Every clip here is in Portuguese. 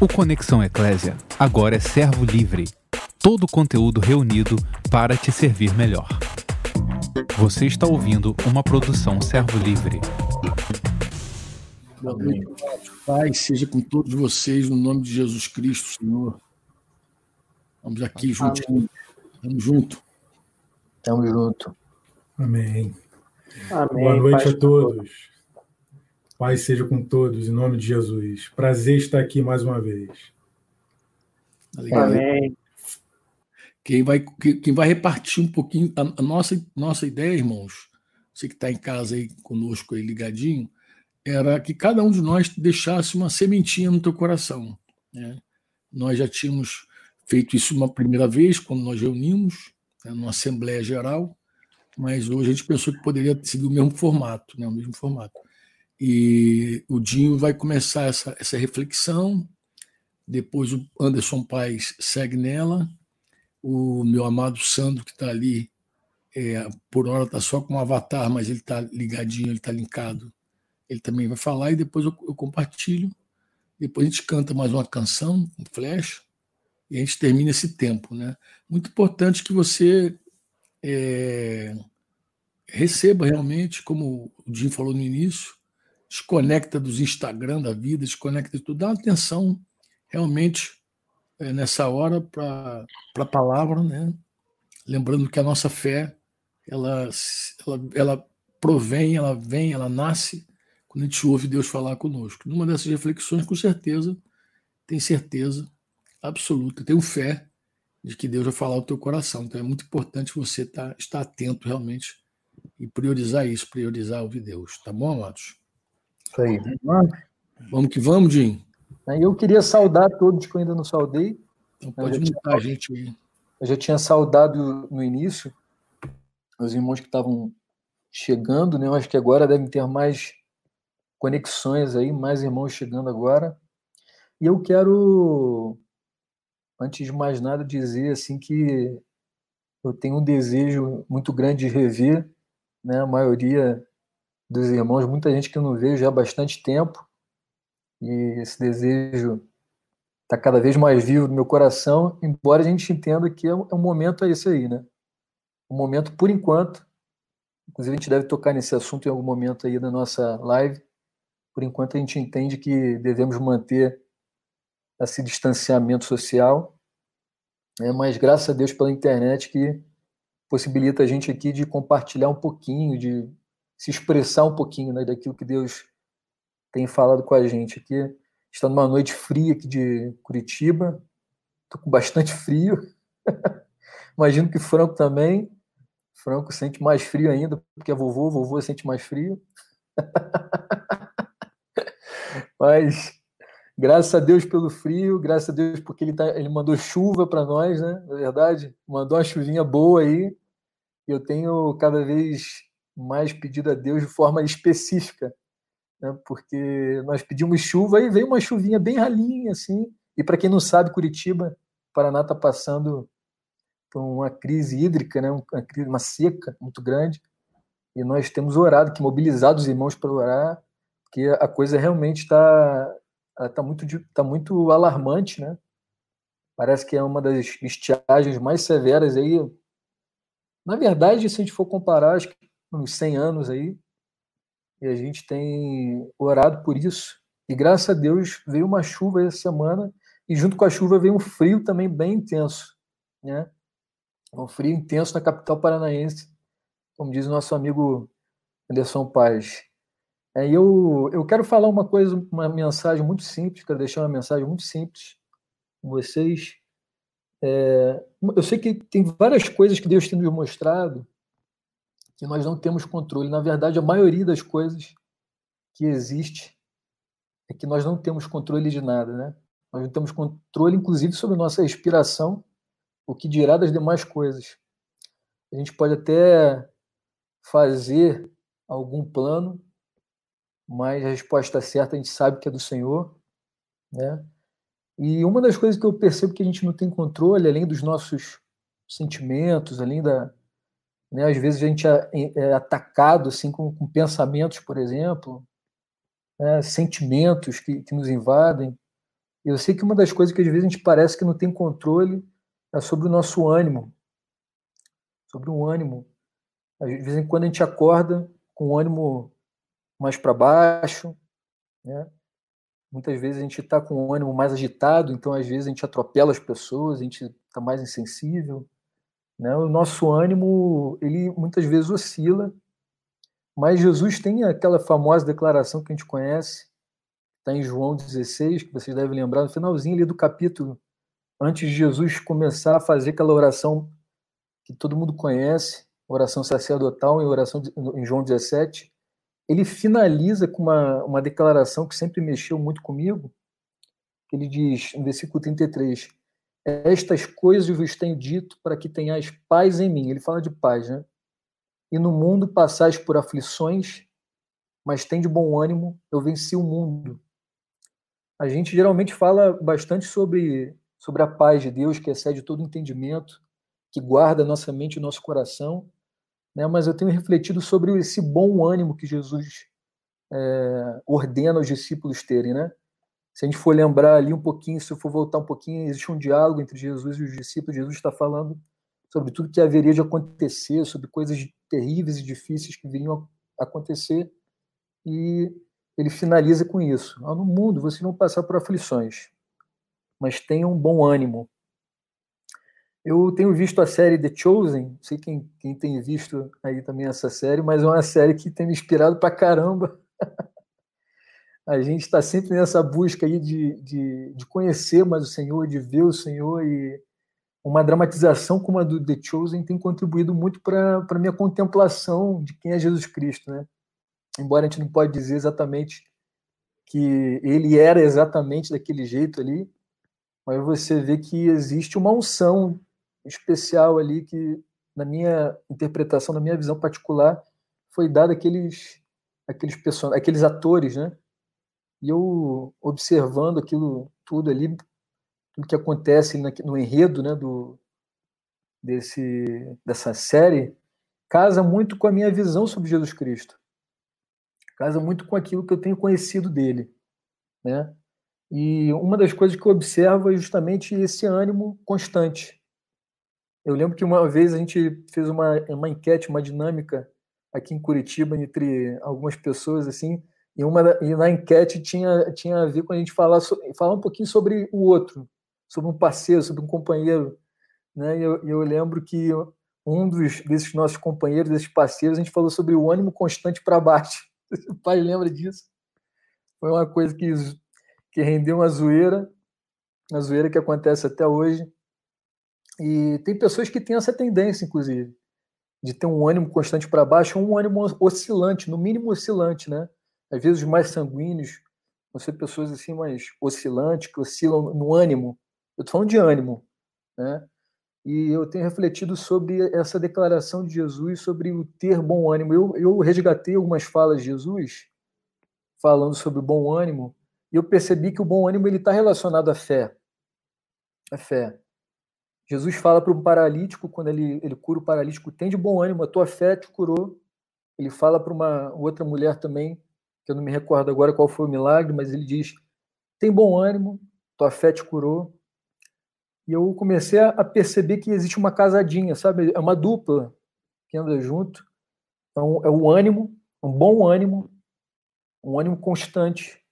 O Conexão Eclésia agora é servo livre. Todo o conteúdo reunido para te servir melhor. Você está ouvindo uma produção servo livre. Boa noite, Pai, seja com todos vocês, no nome de Jesus Cristo, Senhor. Vamos aqui juntinhos. Tamo junto. Tamo junto. Amém. Amém. Boa noite Paz a todos. Pai seja com todos, em nome de Jesus. Prazer estar aqui mais uma vez. Amém. Quem vai, quem vai repartir um pouquinho a, a nossa, nossa ideia, irmãos, você que está em casa aí conosco aí ligadinho, era que cada um de nós deixasse uma sementinha no teu coração. Né? Nós já tínhamos feito isso uma primeira vez, quando nós reunimos, né, numa Assembleia Geral, mas hoje a gente pensou que poderia seguir o mesmo formato, né, o mesmo formato. E o Dinho vai começar essa, essa reflexão, depois o Anderson Paes segue nela, o meu amado Sandro, que está ali, é, por hora está só com um avatar, mas ele está ligadinho, ele está linkado, ele também vai falar, e depois eu, eu, compartilho, depois a gente canta mais uma canção, um flash, e a gente termina esse tempo. Né? Muito importante que você é, receba realmente, como o Jim falou no início, desconecta dos Instagram da vida, desconecta de tudo, dá atenção realmente é, nessa hora para a palavra, né? lembrando que a nossa fé ela, ela, ela provém, ela vem, ela nasce quando a gente ouve Deus falar conosco. Numa dessas reflexões, com certeza, tem certeza absoluta, tenho fé de que Deus vai falar o teu coração. Então é muito importante você tá, estar atento realmente e priorizar isso, priorizar ouvir Deus. Tá bom, amados? Isso aí. Vamos que vamos, Jim. Eu queria saudar todos que eu ainda não saudei. Então pode mutar a gente aí. Eu já tinha saudado no início os irmãos que estavam chegando, né? Eu acho que agora devem ter mais conexões aí, mais irmãos chegando agora. E eu quero, antes de mais nada, dizer assim que eu tenho um desejo muito grande de rever, né? A maioria dos irmãos, muita gente que eu não vejo já há bastante tempo, e esse desejo está cada vez mais vivo no meu coração, embora a gente entenda que é um, é momento é esse aí, né? Um momento, por enquanto, inclusive a gente deve tocar nesse assunto em algum momento aí da nossa live, por enquanto a gente entende que devemos manter esse distanciamento social, né? mas graças a Deus pela internet que possibilita a gente aqui de compartilhar um pouquinho, de se expressar um pouquinho né, daquilo que Deus tem falado com a gente aqui. Está numa noite fria aqui de Curitiba, estou com bastante frio. Imagino que Franco também. Franco sente mais frio ainda, porque é vovô, vovô sente mais frio. Mas graças a Deus pelo frio, graças a Deus porque ele, tá, ele mandou chuva para nós, né? Na verdade, mandou uma chuvinha boa aí. Eu tenho cada vez mais pedido a Deus de forma específica, né? porque nós pedimos chuva e veio uma chuvinha bem ralinha, assim. E para quem não sabe, Curitiba, Paraná está passando por uma crise hídrica, né? uma, crise, uma seca muito grande. E nós temos orado, que mobilizado os irmãos para orar, porque a coisa realmente está tá muito, tá muito alarmante, né? Parece que é uma das estiagens mais severas aí. Na verdade, se a gente for comparar, acho que uns 100 anos aí, e a gente tem orado por isso. E graças a Deus veio uma chuva essa semana, e junto com a chuva veio um frio também bem intenso, né? Um frio intenso na capital paranaense, como diz o nosso amigo Anderson Paz. É, eu, eu quero falar uma coisa, uma mensagem muito simples, quero deixar uma mensagem muito simples com vocês. É, eu sei que tem várias coisas que Deus tem nos mostrado que nós não temos controle. Na verdade, a maioria das coisas que existe é que nós não temos controle de nada, né? Nós não temos controle, inclusive, sobre nossa respiração, o que dirá das demais coisas. A gente pode até fazer algum plano, mas a resposta certa a gente sabe que é do Senhor, né? E uma das coisas que eu percebo que a gente não tem controle, além dos nossos sentimentos, além da, né? Às vezes a gente é, é atacado assim, com, com, pensamentos, por exemplo, né? sentimentos que, que nos invadem. Eu sei que uma das coisas que às vezes a gente parece que não tem controle é sobre o nosso ânimo. Sobre o ânimo. Às vezes, quando a gente acorda com o ânimo mais para baixo, né? Muitas vezes a gente está com o ânimo mais agitado, então às vezes a gente atropela as pessoas, a gente está mais insensível. Né? O nosso ânimo, ele muitas vezes oscila, mas Jesus tem aquela famosa declaração que a gente conhece, está em João 16, que vocês devem lembrar, no finalzinho ali do capítulo, antes de Jesus começar a fazer aquela oração que todo mundo conhece, oração sacerdotal em oração de, em João 17, ele finaliza com uma, uma declaração que sempre mexeu muito comigo, que ele diz, no versículo 33, estas coisas vos tenho dito para que tenhais paz em mim. Ele fala de paz, né? E no mundo passais por aflições, mas tem de bom ânimo, eu venci o mundo. A gente geralmente fala bastante sobre, sobre a paz de Deus, que excede todo entendimento, que guarda nossa mente e nosso coração né? mas eu tenho refletido sobre esse bom ânimo que Jesus é, ordena aos discípulos terem. Né? Se a gente for lembrar ali um pouquinho, se for voltar um pouquinho, existe um diálogo entre Jesus e os discípulos. Jesus está falando sobre tudo que haveria de acontecer, sobre coisas terríveis e difíceis que viriam a acontecer, e ele finaliza com isso: ah, no mundo vocês vão passar por aflições, mas tenham um bom ânimo, eu tenho visto a série The Chosen, não sei quem, quem tem visto aí também essa série, mas é uma série que tem me inspirado pra caramba. a gente está sempre nessa busca aí de, de, de, conhecer mais o Senhor, de ver o Senhor e uma dramatização como a do The Chosen tem contribuído muito para a minha contemplação de quem é Jesus Cristo, né? Embora a gente não pode dizer exatamente que ele era exatamente daquele jeito ali, mas você vê que existe uma unção especial ali que, na minha interpretação, na minha visão particular, foi dada aqueles aqueles person aqueles atores, né? E eu observando aquilo tudo ali, tudo que acontece no enredo, né, do desse dessa série, casa muito com a minha visão sobre Jesus Cristo. Casa muito com aquilo que eu tenho conhecido dele, né? E uma das coisas que eu observo é justamente esse ânimo constante, eu lembro que uma vez a gente fez uma, uma enquete, uma dinâmica aqui em Curitiba entre algumas pessoas assim, e uma e na enquete tinha tinha a ver com a gente falar falar um pouquinho sobre o outro, sobre um parceiro, sobre um companheiro, né? E eu, eu lembro que um dos desses nossos companheiros, desses parceiros, a gente falou sobre o ânimo constante para baixo. O pai lembra disso? Foi uma coisa que que rendeu uma zoeira, uma zoeira que acontece até hoje. E tem pessoas que têm essa tendência, inclusive, de ter um ânimo constante para baixo, um ânimo oscilante, no mínimo oscilante, né? Às vezes os mais sanguíneos vão ser pessoas assim mais oscilantes, que oscilam no ânimo. Eu estou falando de ânimo, né? E eu tenho refletido sobre essa declaração de Jesus sobre o ter bom ânimo. Eu, eu resgatei algumas falas de Jesus falando sobre o bom ânimo e eu percebi que o bom ânimo ele está relacionado à fé. A fé. Jesus fala para o paralítico, quando ele, ele cura o paralítico, tem de bom ânimo, a tua fé te curou. Ele fala para uma outra mulher também, que eu não me recordo agora qual foi o milagre, mas ele diz: tem bom ânimo, tua fé te curou. E eu comecei a perceber que existe uma casadinha, sabe? É uma dupla que anda junto. Então, é o ânimo, um bom ânimo, um ânimo constante,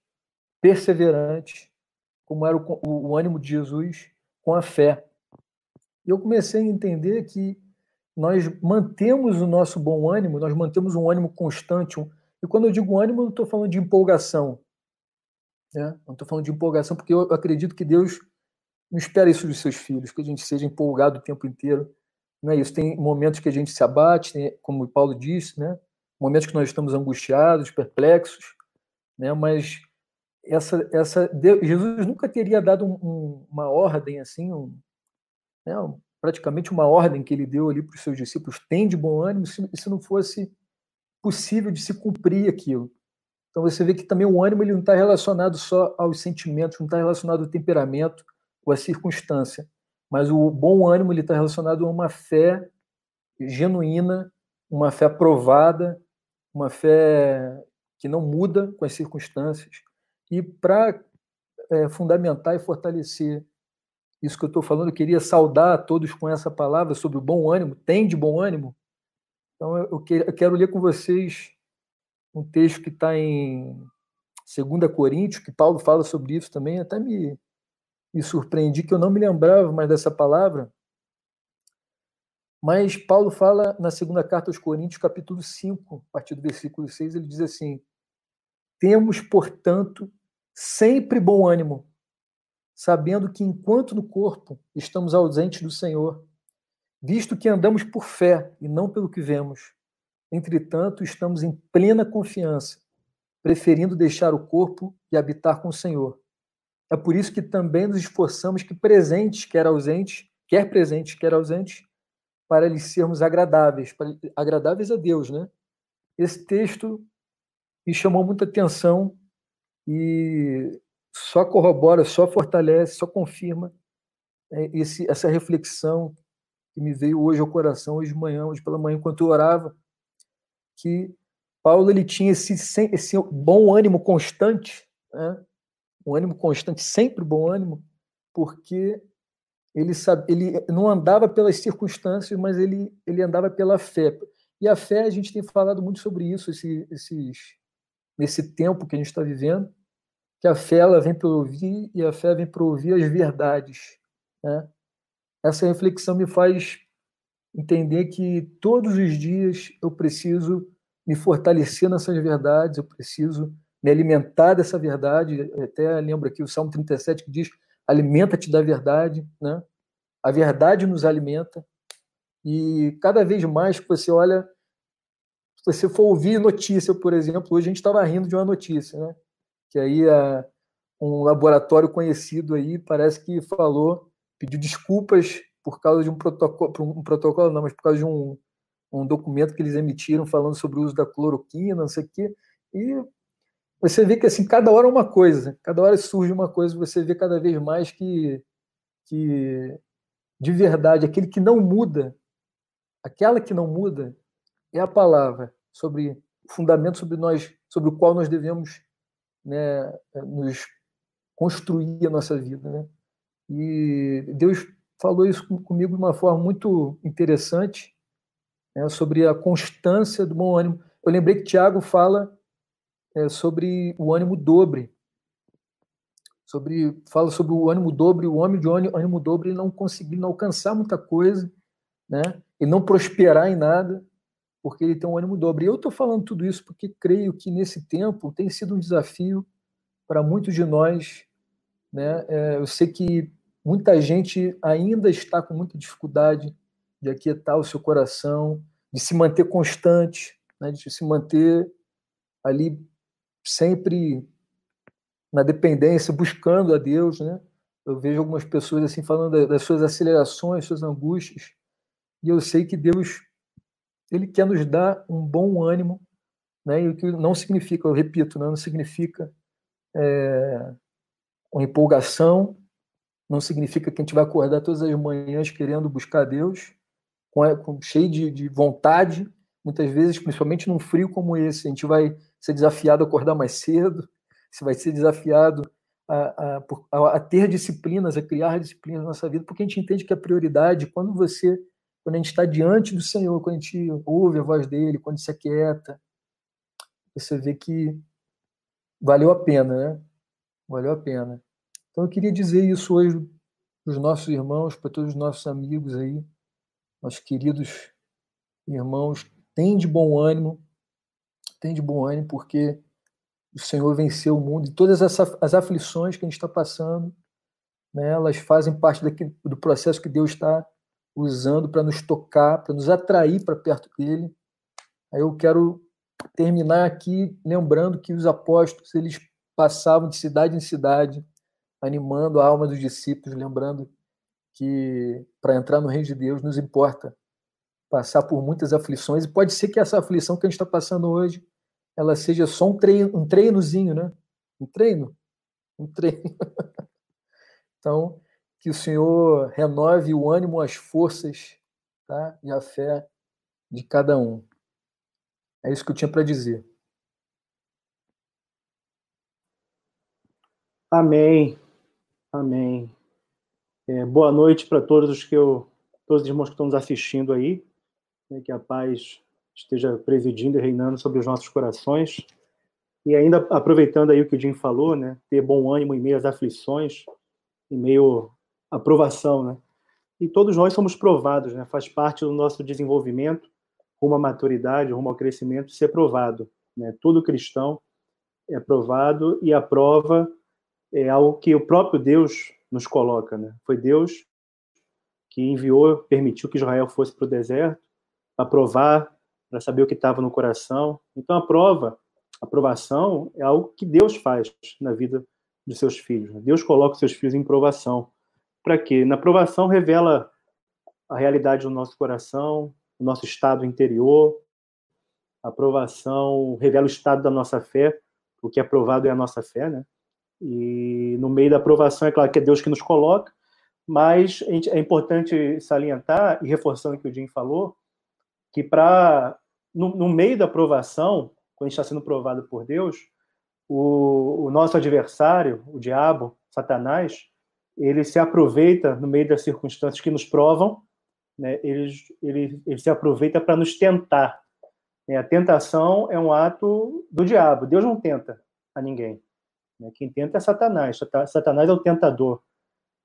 perseverante, como era o, o, o ânimo de Jesus, com a fé. E eu comecei a entender que nós mantemos o nosso bom ânimo, nós mantemos um ânimo constante. E quando eu digo ânimo, eu não estou falando de empolgação. Né? Não estou falando de empolgação, porque eu acredito que Deus não espera isso dos seus filhos, que a gente seja empolgado o tempo inteiro. Não é isso. Tem momentos que a gente se abate, tem, como Paulo disse, né? momentos que nós estamos angustiados, perplexos, né? mas essa, essa Deus, Jesus nunca teria dado um, um, uma ordem assim, um, né, praticamente uma ordem que ele deu ali para os seus discípulos, tem de bom ânimo, se, se não fosse possível de se cumprir aquilo. Então você vê que também o ânimo ele não está relacionado só aos sentimentos, não está relacionado ao temperamento ou à circunstância, mas o bom ânimo ele está relacionado a uma fé genuína, uma fé aprovada, uma fé que não muda com as circunstâncias. E para é, fundamentar e fortalecer isso que eu estou falando. Eu queria saudar a todos com essa palavra sobre o bom ânimo. Tem de bom ânimo? Então, eu, eu quero ler com vocês um texto que está em 2 Coríntios, que Paulo fala sobre isso também. Até me, me surpreendi que eu não me lembrava mais dessa palavra. Mas Paulo fala na segunda carta aos Coríntios, capítulo 5, a partir do versículo 6, ele diz assim: Temos, portanto, sempre bom ânimo, sabendo que enquanto no corpo estamos ausentes do Senhor, visto que andamos por fé e não pelo que vemos. Entretanto, estamos em plena confiança, preferindo deixar o corpo e habitar com o Senhor. É por isso que também nos esforçamos que presentes, quer ausentes, quer presentes, quer ausentes, para lhes sermos agradáveis, agradáveis a Deus, né? Esse texto me chamou muita atenção e só corrobora, só fortalece, só confirma é, esse, essa reflexão que me veio hoje ao coração, hoje de manhã, hoje pela manhã, enquanto eu orava, que Paulo ele tinha esse, esse bom ânimo constante, né? um ânimo constante, sempre bom ânimo, porque ele, sabe, ele não andava pelas circunstâncias, mas ele, ele andava pela fé. E a fé, a gente tem falado muito sobre isso esse, esses, nesse tempo que a gente está vivendo, que a fé ela vem para ouvir e a fé vem para ouvir as verdades. Né? Essa reflexão me faz entender que todos os dias eu preciso me fortalecer nessas verdades, eu preciso me alimentar dessa verdade. Até lembro aqui o Salmo 37 que diz: alimenta-te da verdade, né? A verdade nos alimenta. E cada vez mais que você olha, se você for ouvir notícia, por exemplo, hoje a gente estava rindo de uma notícia, né? que aí a, um laboratório conhecido aí parece que falou, pediu desculpas por causa de um protocolo, um protocolo não, mas por causa de um, um documento que eles emitiram falando sobre o uso da cloroquina, não sei o quê, e você vê que assim cada hora é uma coisa, cada hora surge uma coisa, você vê cada vez mais que, que de verdade aquele que não muda, aquela que não muda é a palavra sobre o fundamento sobre nós, sobre o qual nós devemos né, nos construir a nossa vida. Né? E Deus falou isso comigo de uma forma muito interessante, né, sobre a constância do bom ânimo. Eu lembrei que Tiago fala é, sobre o ânimo dobre, sobre fala sobre o ânimo dobre, o homem de ânimo dobre não conseguir alcançar muita coisa, né, e não prosperar em nada, porque ele tem um ânimo dobre. E eu estou falando tudo isso porque creio que nesse tempo tem sido um desafio para muitos de nós. Né? É, eu sei que muita gente ainda está com muita dificuldade de aquietar o seu coração, de se manter constante, né? de se manter ali sempre na dependência, buscando a Deus, né? Eu vejo algumas pessoas assim falando das suas acelerações, suas angústias, e eu sei que Deus ele quer nos dar um bom ânimo, né? E o que não significa, eu repito, né? não significa é, uma empolgação, não significa que a gente vai acordar todas as manhãs querendo buscar Deus, com, com cheio de, de vontade. Muitas vezes, principalmente num frio como esse, a gente vai ser desafiado a acordar mais cedo, você vai ser desafiado a, a, a, ter disciplinas, a criar disciplinas na nossa vida, porque a gente entende que a prioridade, quando você quando a gente está diante do Senhor, quando a gente ouve a voz dele, quando se aquieta, você vê que valeu a pena, né? Valeu a pena. Então eu queria dizer isso hoje para os nossos irmãos, para todos os nossos amigos aí, nossos queridos irmãos, tem de bom ânimo, tem de bom ânimo, porque o Senhor venceu o mundo e todas as, aflições que a gente está passando, né, elas fazem parte do processo que Deus está usando para nos tocar, para nos atrair para perto dele. Aí eu quero terminar aqui lembrando que os apóstolos eles passavam de cidade em cidade, animando a alma dos discípulos, lembrando que para entrar no reino de Deus nos importa passar por muitas aflições e pode ser que essa aflição que a gente está passando hoje ela seja só um treino, um treinozinho, né? Um treino, um treino. então que o Senhor renove o ânimo, as forças tá? e a fé de cada um. É isso que eu tinha para dizer. Amém. Amém. É, boa noite para todos os que eu, todos os irmãos que estão nos assistindo aí. Né, que a paz esteja presidindo e reinando sobre os nossos corações. E ainda aproveitando aí o que o Jim falou, né, ter bom ânimo em meio às aflições, em meio à provação, né? E todos nós somos provados, né? Faz parte do nosso desenvolvimento, rumo à maturidade, rumo ao crescimento, ser provado, né? Todo cristão é provado e a prova é algo que o próprio Deus nos coloca, né? Foi Deus que enviou, permitiu que Israel fosse para o deserto para provar, para saber o que estava no coração. Então a prova a provação é algo que Deus faz na vida dos seus filhos. Né? Deus coloca os seus filhos em provação. Para quê? Na provação revela a realidade do nosso coração, o nosso estado interior. A provação revela o estado da nossa fé. O que é provado é a nossa fé, né? E no meio da provação, é claro que é Deus que nos coloca, mas é importante salientar, e reforçando o que o Jim falou, que para no, no meio da provação, quando a gente está sendo provado por Deus, o, o, nosso adversário, o diabo, Satanás, ele se aproveita no meio das circunstâncias que nos provam, né? ele, ele, ele se aproveita para nos tentar. Né? A tentação é um ato do diabo. Deus não tenta a ninguém. Né? Quem tenta é Satanás. Satanás é o tentador.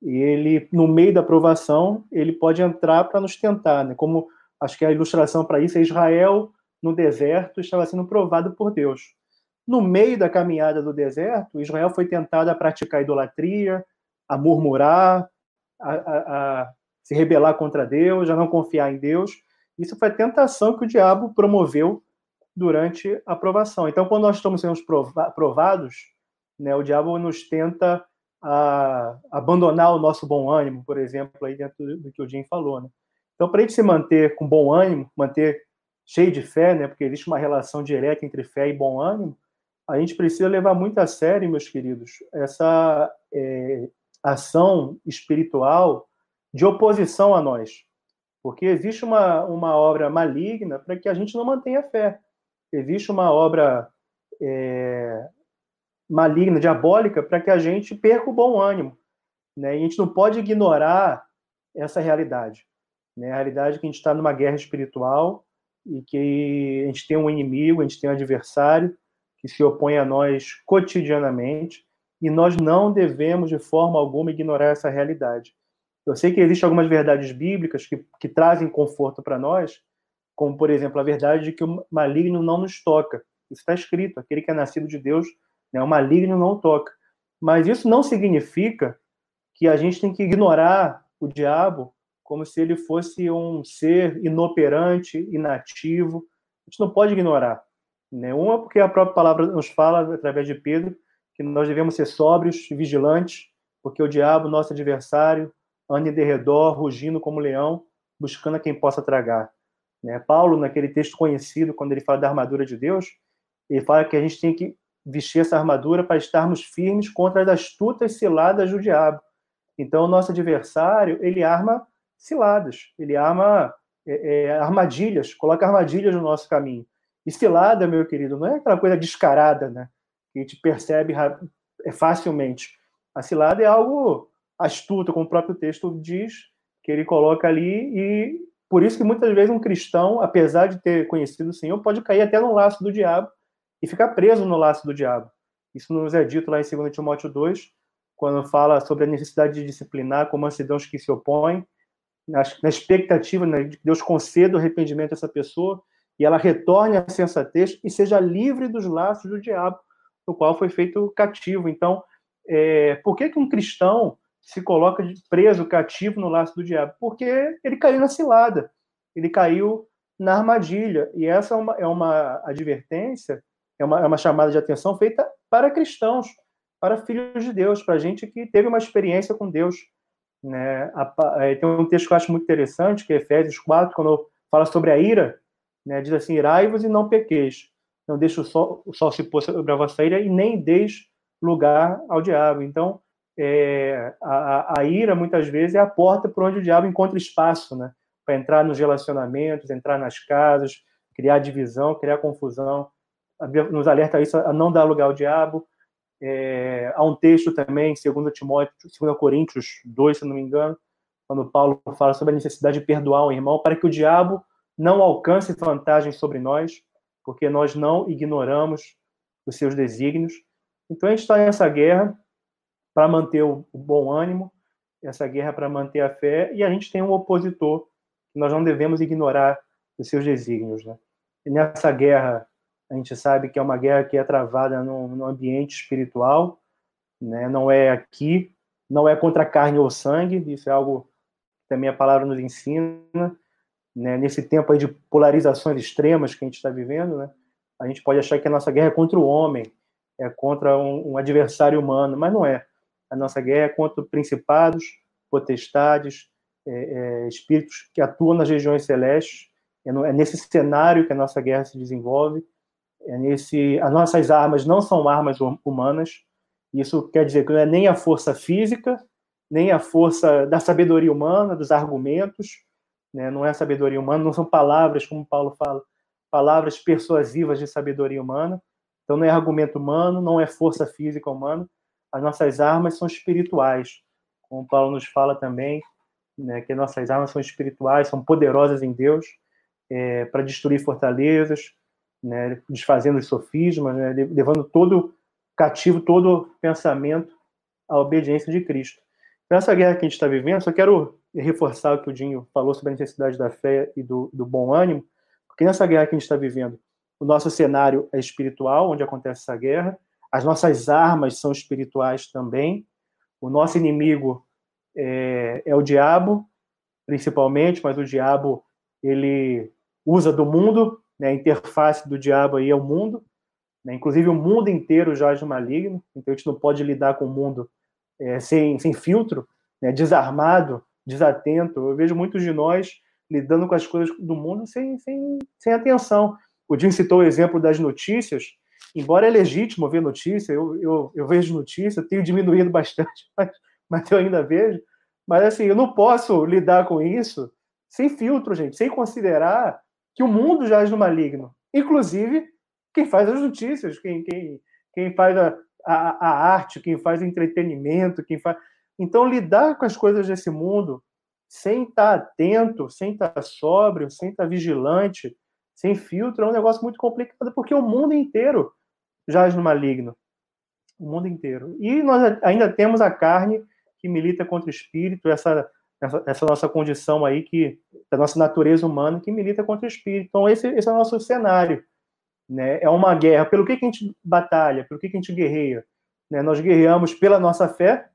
E ele, no meio da provação, ele pode entrar para nos tentar. Né? Como acho que a ilustração para isso é Israel no deserto estava sendo provado por Deus. No meio da caminhada do deserto, Israel foi tentado a praticar idolatria, a murmurar, a, a, a se rebelar contra Deus, a não confiar em Deus. Isso foi a tentação que o diabo promoveu durante a provação. Então, quando nós estamos sendo provados, né, o diabo nos tenta a abandonar o nosso bom ânimo, por exemplo, aí dentro do que o Jim falou. Né? Então, para a gente se manter com bom ânimo, manter cheio de fé, né? Porque existe uma relação direta entre fé e bom ânimo. A gente precisa levar muito a sério, meus queridos, essa é, ação espiritual de oposição a nós, porque existe uma, uma obra maligna para que a gente não mantenha fé. Existe uma obra é, maligna, diabólica, para que a gente perca o bom ânimo. Né? E a gente não pode ignorar essa realidade. Né? A realidade é que a gente está numa guerra espiritual e que a gente tem um inimigo, a gente tem um adversário que se opõe a nós cotidianamente e nós não devemos de forma alguma ignorar essa realidade. Eu sei que existem algumas verdades bíblicas que, que trazem conforto para nós, como, por exemplo, a verdade de que o maligno não nos toca. Isso está escrito, aquele que é nascido de Deus, né, o maligno não toca. Mas isso não significa que a gente tem que ignorar o diabo como se ele fosse um ser inoperante, inativo. A gente não pode ignorar. Né? Uma, porque a própria palavra nos fala, através de Pedro, que nós devemos ser sóbrios, vigilantes, porque o diabo, nosso adversário, anda em derredor, rugindo como leão, buscando a quem possa tragar. Né? Paulo, naquele texto conhecido, quando ele fala da armadura de Deus, ele fala que a gente tem que vestir essa armadura para estarmos firmes contra as astutas ciladas do diabo. Então, o nosso adversário, ele arma ciladas. Ele arma é, é, armadilhas, coloca armadilhas no nosso caminho. E cilada, meu querido, não é aquela coisa descarada, né? Que a gente percebe é, facilmente. A cilada é algo astuto, como o próprio texto diz, que ele coloca ali, e por isso que muitas vezes um cristão, apesar de ter conhecido o Senhor, pode cair até no laço do diabo e ficar preso no laço do diabo. Isso nos é dito lá em 2 Timóteo 2, quando fala sobre a necessidade de disciplinar com mansidão os que se opõem, na, expectativa né, de que Deus conceda o arrependimento a essa pessoa e ela retorne à sensatez e seja livre dos laços do diabo, no qual foi feito cativo. Então, é, por que, que um cristão se coloca preso, cativo no laço do diabo? Porque ele caiu na cilada, ele caiu na armadilha. E essa é uma, é uma advertência, é uma, é uma chamada de atenção feita para cristãos, para filhos de Deus, para gente que teve uma experiência com Deus. Né? É, tem um texto que eu acho muito interessante, que é Efésios 4, quando fala sobre a ira, né? diz assim, irai-vos e não pequeis, não deixe o sol, o sol se pôr sobre a vossa ira e nem deis lugar ao diabo. Então, é, a, a, ira, muitas vezes, é a porta por onde o diabo encontra espaço, né? para entrar nos relacionamentos, entrar nas casas, criar divisão, criar confusão. Nos alerta isso a não dar lugar ao diabo. É, há um texto também, segundo Timóteo, 2 Coríntios 2, se não me engano, quando Paulo fala sobre a necessidade de perdoar um irmão para que o diabo não alcance vantagem sobre nós, porque nós não ignoramos os seus desígnios. Então a gente está nessa guerra para manter o, bom ânimo, essa guerra para manter a fé, e a gente tem um opositor que nós não devemos ignorar os seus desígnios. Né? E nessa guerra, a gente sabe que é uma guerra que é travada no, no ambiente espiritual, né? não é aqui, não é contra carne ou sangue, isso é algo que também a palavra nos ensina, né? nesse tempo aí de polarizações extremas que a gente está vivendo, né? a gente pode achar que a nossa guerra é contra o homem, é contra um, um adversário humano, mas não é. A nossa guerra é contra principados, potestades, é, é, espíritos que atuam nas regiões celestes. É, é nesse cenário que a nossa guerra se desenvolve. É nesse, as nossas armas não são armas hum, humanas. Isso quer dizer que não é nem a força física, nem a força da sabedoria humana, dos argumentos. Né? Não é sabedoria humana, não são palavras, como Paulo fala, palavras persuasivas de sabedoria humana. Então, não é argumento humano, não é força física humana. As nossas armas são espirituais, como Paulo nos fala também, né, que nossas armas são espirituais, são poderosas em Deus é, para destruir fortalezas, né, desfazendo os sofismas, né, levando todo cativo, todo pensamento à obediência de Cristo. Nessa guerra que a gente está vivendo, só quero reforçar o que o Dinho falou sobre a necessidade da fé e do, do bom ânimo. Porque nessa guerra que a gente está vivendo, o nosso cenário é espiritual, onde acontece essa guerra, as nossas armas são espirituais também, o nosso inimigo é, é o diabo, principalmente, mas o diabo ele usa do mundo, né, a interface do diabo aí é o mundo, né, inclusive o mundo inteiro já é maligno, então a gente não pode lidar com o mundo é, sem, sem filtro, né, desarmado, desatento. Eu vejo muitos de nós lidando com as coisas do mundo sem, sem, sem atenção. O Jim citou o exemplo das notícias, embora é legítimo ver notícia, eu, eu, eu vejo notícia, tenho diminuído bastante, mas, mas eu ainda vejo. Mas assim, eu não posso lidar com isso sem filtro, gente, sem considerar que o mundo jaz no maligno. Inclusive, quem faz as notícias, quem, quem, quem faz a, a, a arte, quem faz entretenimento, quem faz. Então, lidar com as coisas desse mundo sem estar atento, sem estar sóbrio, sem estar vigilante, sem filtro, é um negócio muito complicado, porque o mundo inteiro jaz no maligno. O mundo inteiro. E nós ainda temos a carne que milita contra o espírito, essa, essa, essa nossa condição aí, que da nossa natureza humana, que milita contra o espírito. Então, esse, esse é o nosso cenário. Né? É uma guerra. Pelo que, que a gente batalha? Pelo que, que a gente guerreia? Né? Nós guerreamos pela nossa fé.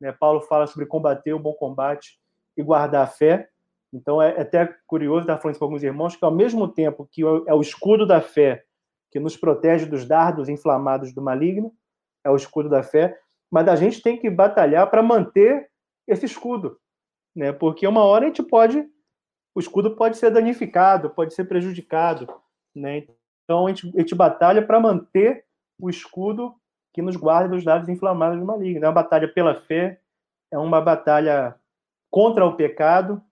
Né? Paulo fala sobre combater o bom combate e guardar a fé. Então é, é até curioso estar falando isso com alguns irmãos que ao mesmo tempo que é o escudo da fé que nos protege dos dardos inflamados do maligno, é o escudo da fé, mas a gente tem que batalhar para manter esse escudo, né? Porque uma hora a gente pode o escudo pode ser danificado, pode ser prejudicado, né? Então a gente, a gente batalha para manter o escudo que nos guarda dos dardos inflamados do maligno. É uma batalha pela fé, é uma batalha contra o pecado,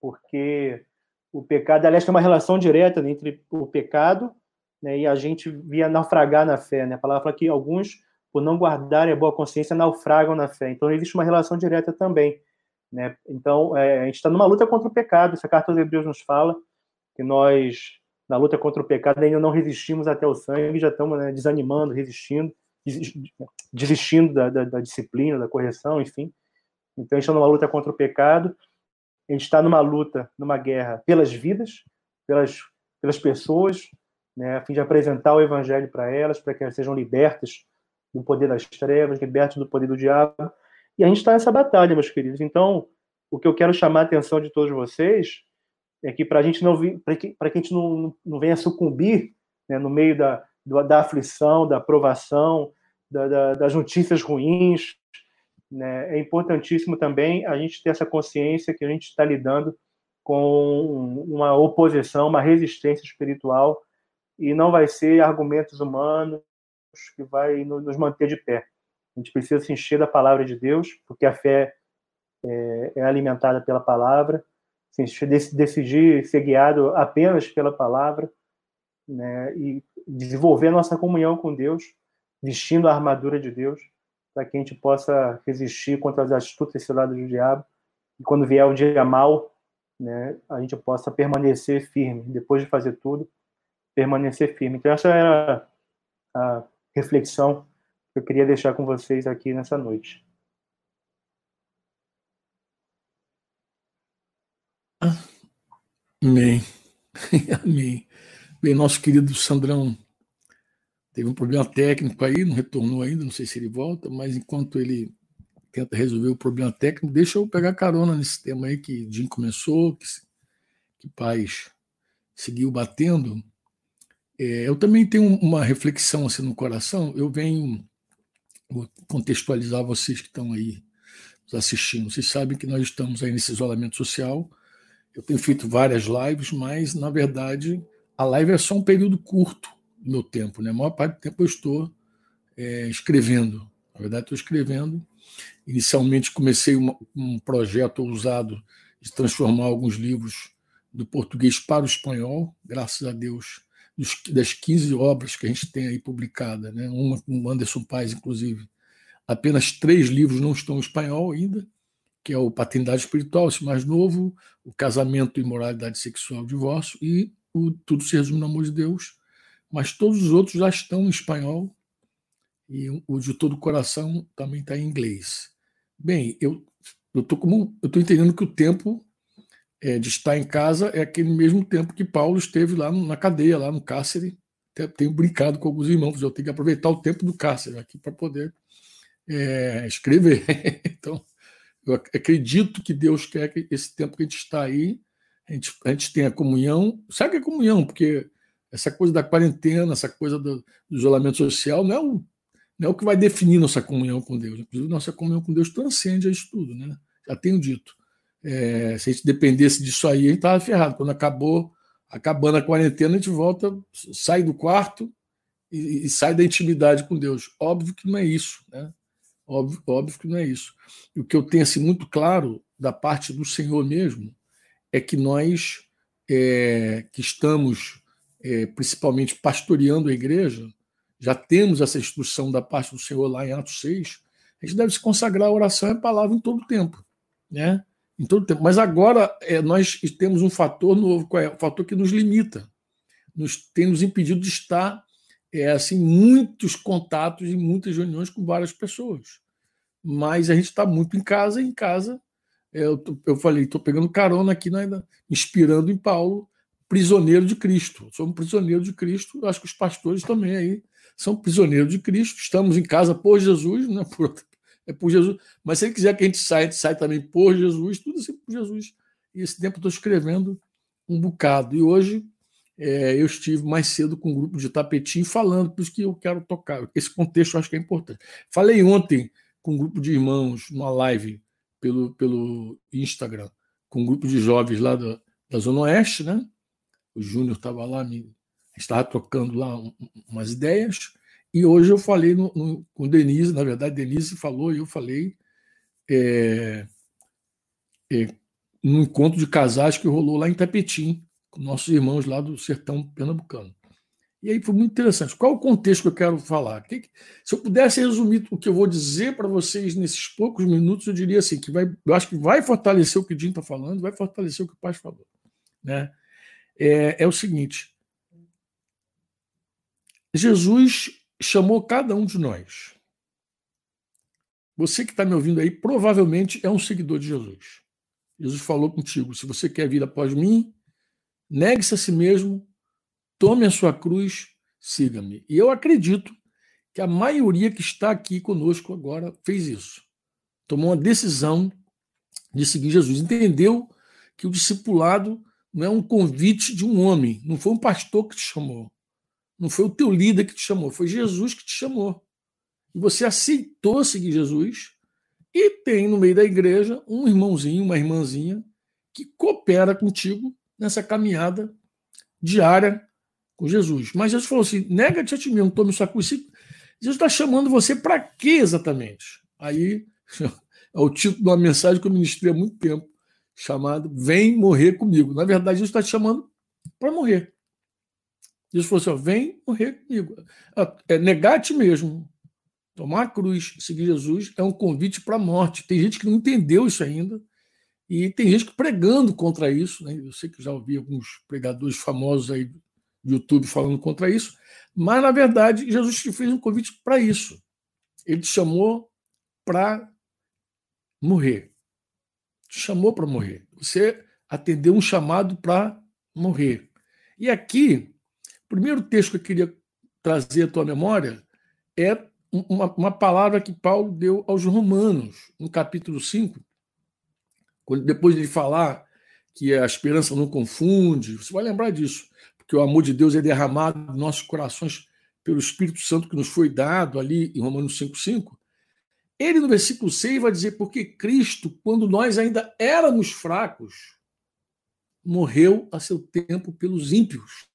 porque o pecado, aliás, tem uma relação direta entre o pecado né, e a gente via naufragar na fé. Né? A palavra fala que alguns, por não guardarem a boa consciência, naufragam na fé. Então, existe uma relação direta também. Né? Então, é, a gente está numa luta contra o pecado. Essa carta aos Hebreus nos fala que nós, na luta contra o pecado, ainda não resistimos até o sangue, já estamos né, desanimando, resistindo, desistindo da, da, da disciplina, da correção, enfim. Então, a gente está numa luta contra o pecado, a gente está numa luta, numa guerra pelas vidas, pelas, pelas pessoas, né, a fim de apresentar o evangelho para elas, para que elas sejam libertas do poder das trevas, libertas do poder do diabo. E a gente está nessa batalha, meus queridos. Então, o que eu quero chamar a atenção de todos vocês é que para a gente não para que, que a gente não, não venha sucumbir né, no meio da, da aflição, da provação, da, da, das notícias ruins, né, é importantíssimo também a gente ter essa consciência que a gente está lidando com uma oposição, uma resistência espiritual e não vai ser argumentos humanos que vai nos manter de pé. A gente precisa se encher da palavra de Deus, porque a fé é, é alimentada pela palavra, se encher, decidir ser guiado apenas pela palavra, né, e desenvolver nossa comunhão com Deus vestindo a armadura de Deus, para que a gente possa resistir contra as astutas ciladas do diabo. E quando vier o dia mal, né, a gente possa permanecer firme, depois de fazer tudo, permanecer firme. Então essa era a reflexão que eu queria deixar com vocês aqui nessa noite. Amém. Amém. Bem, nosso querido Sandrão teve um problema técnico aí, não retornou ainda, não sei se ele volta, mas enquanto ele tenta resolver o problema técnico, deixa eu pegar carona nesse tema aí que Jim começou, que, que Paz seguiu batendo. É, eu também tenho uma reflexão assim no coração, eu venho vou contextualizar vocês que estão aí nos assistindo. Vocês sabem que nós estamos aí nesse isolamento social, eu tenho feito várias lives, mas, na verdade, a live é só um período curto do meu tempo. Né? A maior parte do tempo eu estou é, escrevendo. Na verdade, estou escrevendo. Inicialmente comecei uma, um projeto ousado de transformar alguns livros do português para o espanhol, graças a Deus, dos, das 15 obras que a gente tem aí publicada, né? uma com Anderson Paes, inclusive. Apenas três livros não estão em espanhol ainda, que é o Paternidade Espiritual, esse mais novo, o Casamento, Imoralidade Sexual, Divórcio, e o Tudo se resume no amor de Deus. Mas todos os outros já estão em espanhol, e o de todo o coração também está em inglês. Bem, eu como eu entendendo que o tempo é, de estar em casa é aquele mesmo tempo que Paulo esteve lá na cadeia, lá no cárcere. Tenho brincado com alguns irmãos, eu tenho que aproveitar o tempo do cárcere aqui para poder é, escrever. então, eu acredito que Deus quer que esse tempo que a gente está aí, a gente, a gente tenha comunhão. Sabe que é comunhão? Porque essa coisa da quarentena, essa coisa do, do isolamento social, não é, o, não é o que vai definir nossa comunhão com Deus. Inclusive, nossa comunhão com Deus transcende a isso tudo, né? Já tenho dito. É, se a gente dependesse disso aí, a gente estava ferrado. Quando acabou, acabando a quarentena, a gente volta, sai do quarto e, e sai da intimidade com Deus. Óbvio que não é isso, né? Óbvio, óbvio que não é isso. E o que eu tenho assim, muito claro da parte do Senhor mesmo é que nós é, que estamos é, principalmente pastoreando a igreja, já temos essa instrução da parte do Senhor lá em Atos 6, a gente deve se consagrar a oração e a palavra em todo o tempo. Né? Em todo tempo. Mas agora é, nós temos um fator novo, qual é? O fator que nos limita, nos, tem nos impedido de estar é, assim, muitos contatos e muitas reuniões com várias pessoas. Mas a gente está muito em casa, em casa é, eu, eu falei, estou pegando carona aqui, né, inspirando em Paulo, prisioneiro de Cristo. Somos prisioneiros de Cristo, acho que os pastores também aí são prisioneiros de Cristo. Estamos em casa por Jesus, né, por, é por Jesus. Mas se ele quiser que a gente saia, a gente sai também por Jesus, tudo assim por Jesus. E esse tempo eu estou escrevendo um bocado. E hoje é, eu estive mais cedo com um grupo de tapetinho falando, por isso que eu quero tocar. Esse contexto eu acho que é importante. Falei ontem com um grupo de irmãos, numa live pelo, pelo Instagram, com um grupo de jovens lá da, da Zona Oeste, né? O Júnior estava lá, me, estava trocando lá um, umas ideias, e hoje eu falei no, no, com Denise, na verdade, Denise falou e eu falei é, é, encontro de casais que rolou lá em Tapetim, com nossos irmãos lá do sertão pernambucano. E aí foi muito interessante. Qual o contexto que eu quero falar? Se eu pudesse resumir o que eu vou dizer para vocês nesses poucos minutos, eu diria assim: que vai, eu acho que vai fortalecer o que o Jim está falando, vai fortalecer o que o Paz falou. Né? É, é o seguinte: Jesus chamou cada um de nós. Você que está me ouvindo aí, provavelmente é um seguidor de Jesus. Jesus falou contigo: se você quer vir após mim, negue-se a si mesmo, tome a sua cruz, siga-me. E eu acredito que a maioria que está aqui conosco agora fez isso. Tomou uma decisão de seguir Jesus. Entendeu que o discipulado não é um convite de um homem, não foi um pastor que te chamou, não foi o teu líder que te chamou, foi Jesus que te chamou. E você aceitou seguir Jesus e tem no meio da igreja um irmãozinho, uma irmãzinha que coopera contigo nessa caminhada diária com Jesus. Mas Jesus falou assim: nega-te a ti mesmo, tome sua cruz. Jesus está chamando você para quê exatamente? Aí é o título de uma mensagem que eu ministrei há muito tempo, chamado Vem morrer comigo. Na verdade, Jesus está te chamando para morrer. Jesus falou assim: ó, vem morrer comigo. É negar a ti mesmo. Tomar a cruz, seguir Jesus, é um convite para a morte. Tem gente que não entendeu isso ainda. E tem gente que pregando contra isso. Né? Eu sei que já ouvi alguns pregadores famosos aí do YouTube falando contra isso. Mas, na verdade, Jesus te fez um convite para isso. Ele te chamou para morrer. Te chamou para morrer. Você atendeu um chamado para morrer. E aqui, primeiro texto que eu queria trazer à tua memória é uma, uma palavra que Paulo deu aos Romanos, no capítulo 5, quando, depois de falar que a esperança não confunde, você vai lembrar disso, porque o amor de Deus é derramado nos nossos corações pelo Espírito Santo que nos foi dado ali em Romanos 5,5. Ele, no versículo 6, vai dizer: Porque Cristo, quando nós ainda éramos fracos, morreu a seu tempo pelos ímpios.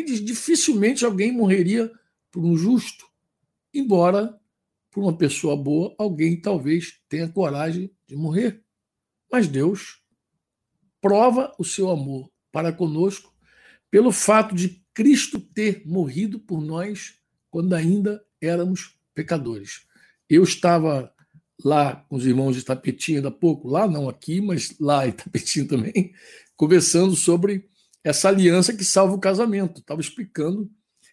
Diz: dificilmente alguém morreria por um justo embora por uma pessoa boa alguém talvez tenha coragem de morrer. Mas Deus prova o seu amor para conosco pelo fato de Cristo ter morrido por nós quando ainda éramos pecadores. Eu estava lá com os irmãos de Tapetinho ainda há pouco, lá não aqui, mas lá em Tapetinho também, conversando sobre essa aliança que salva o casamento. Estava explicando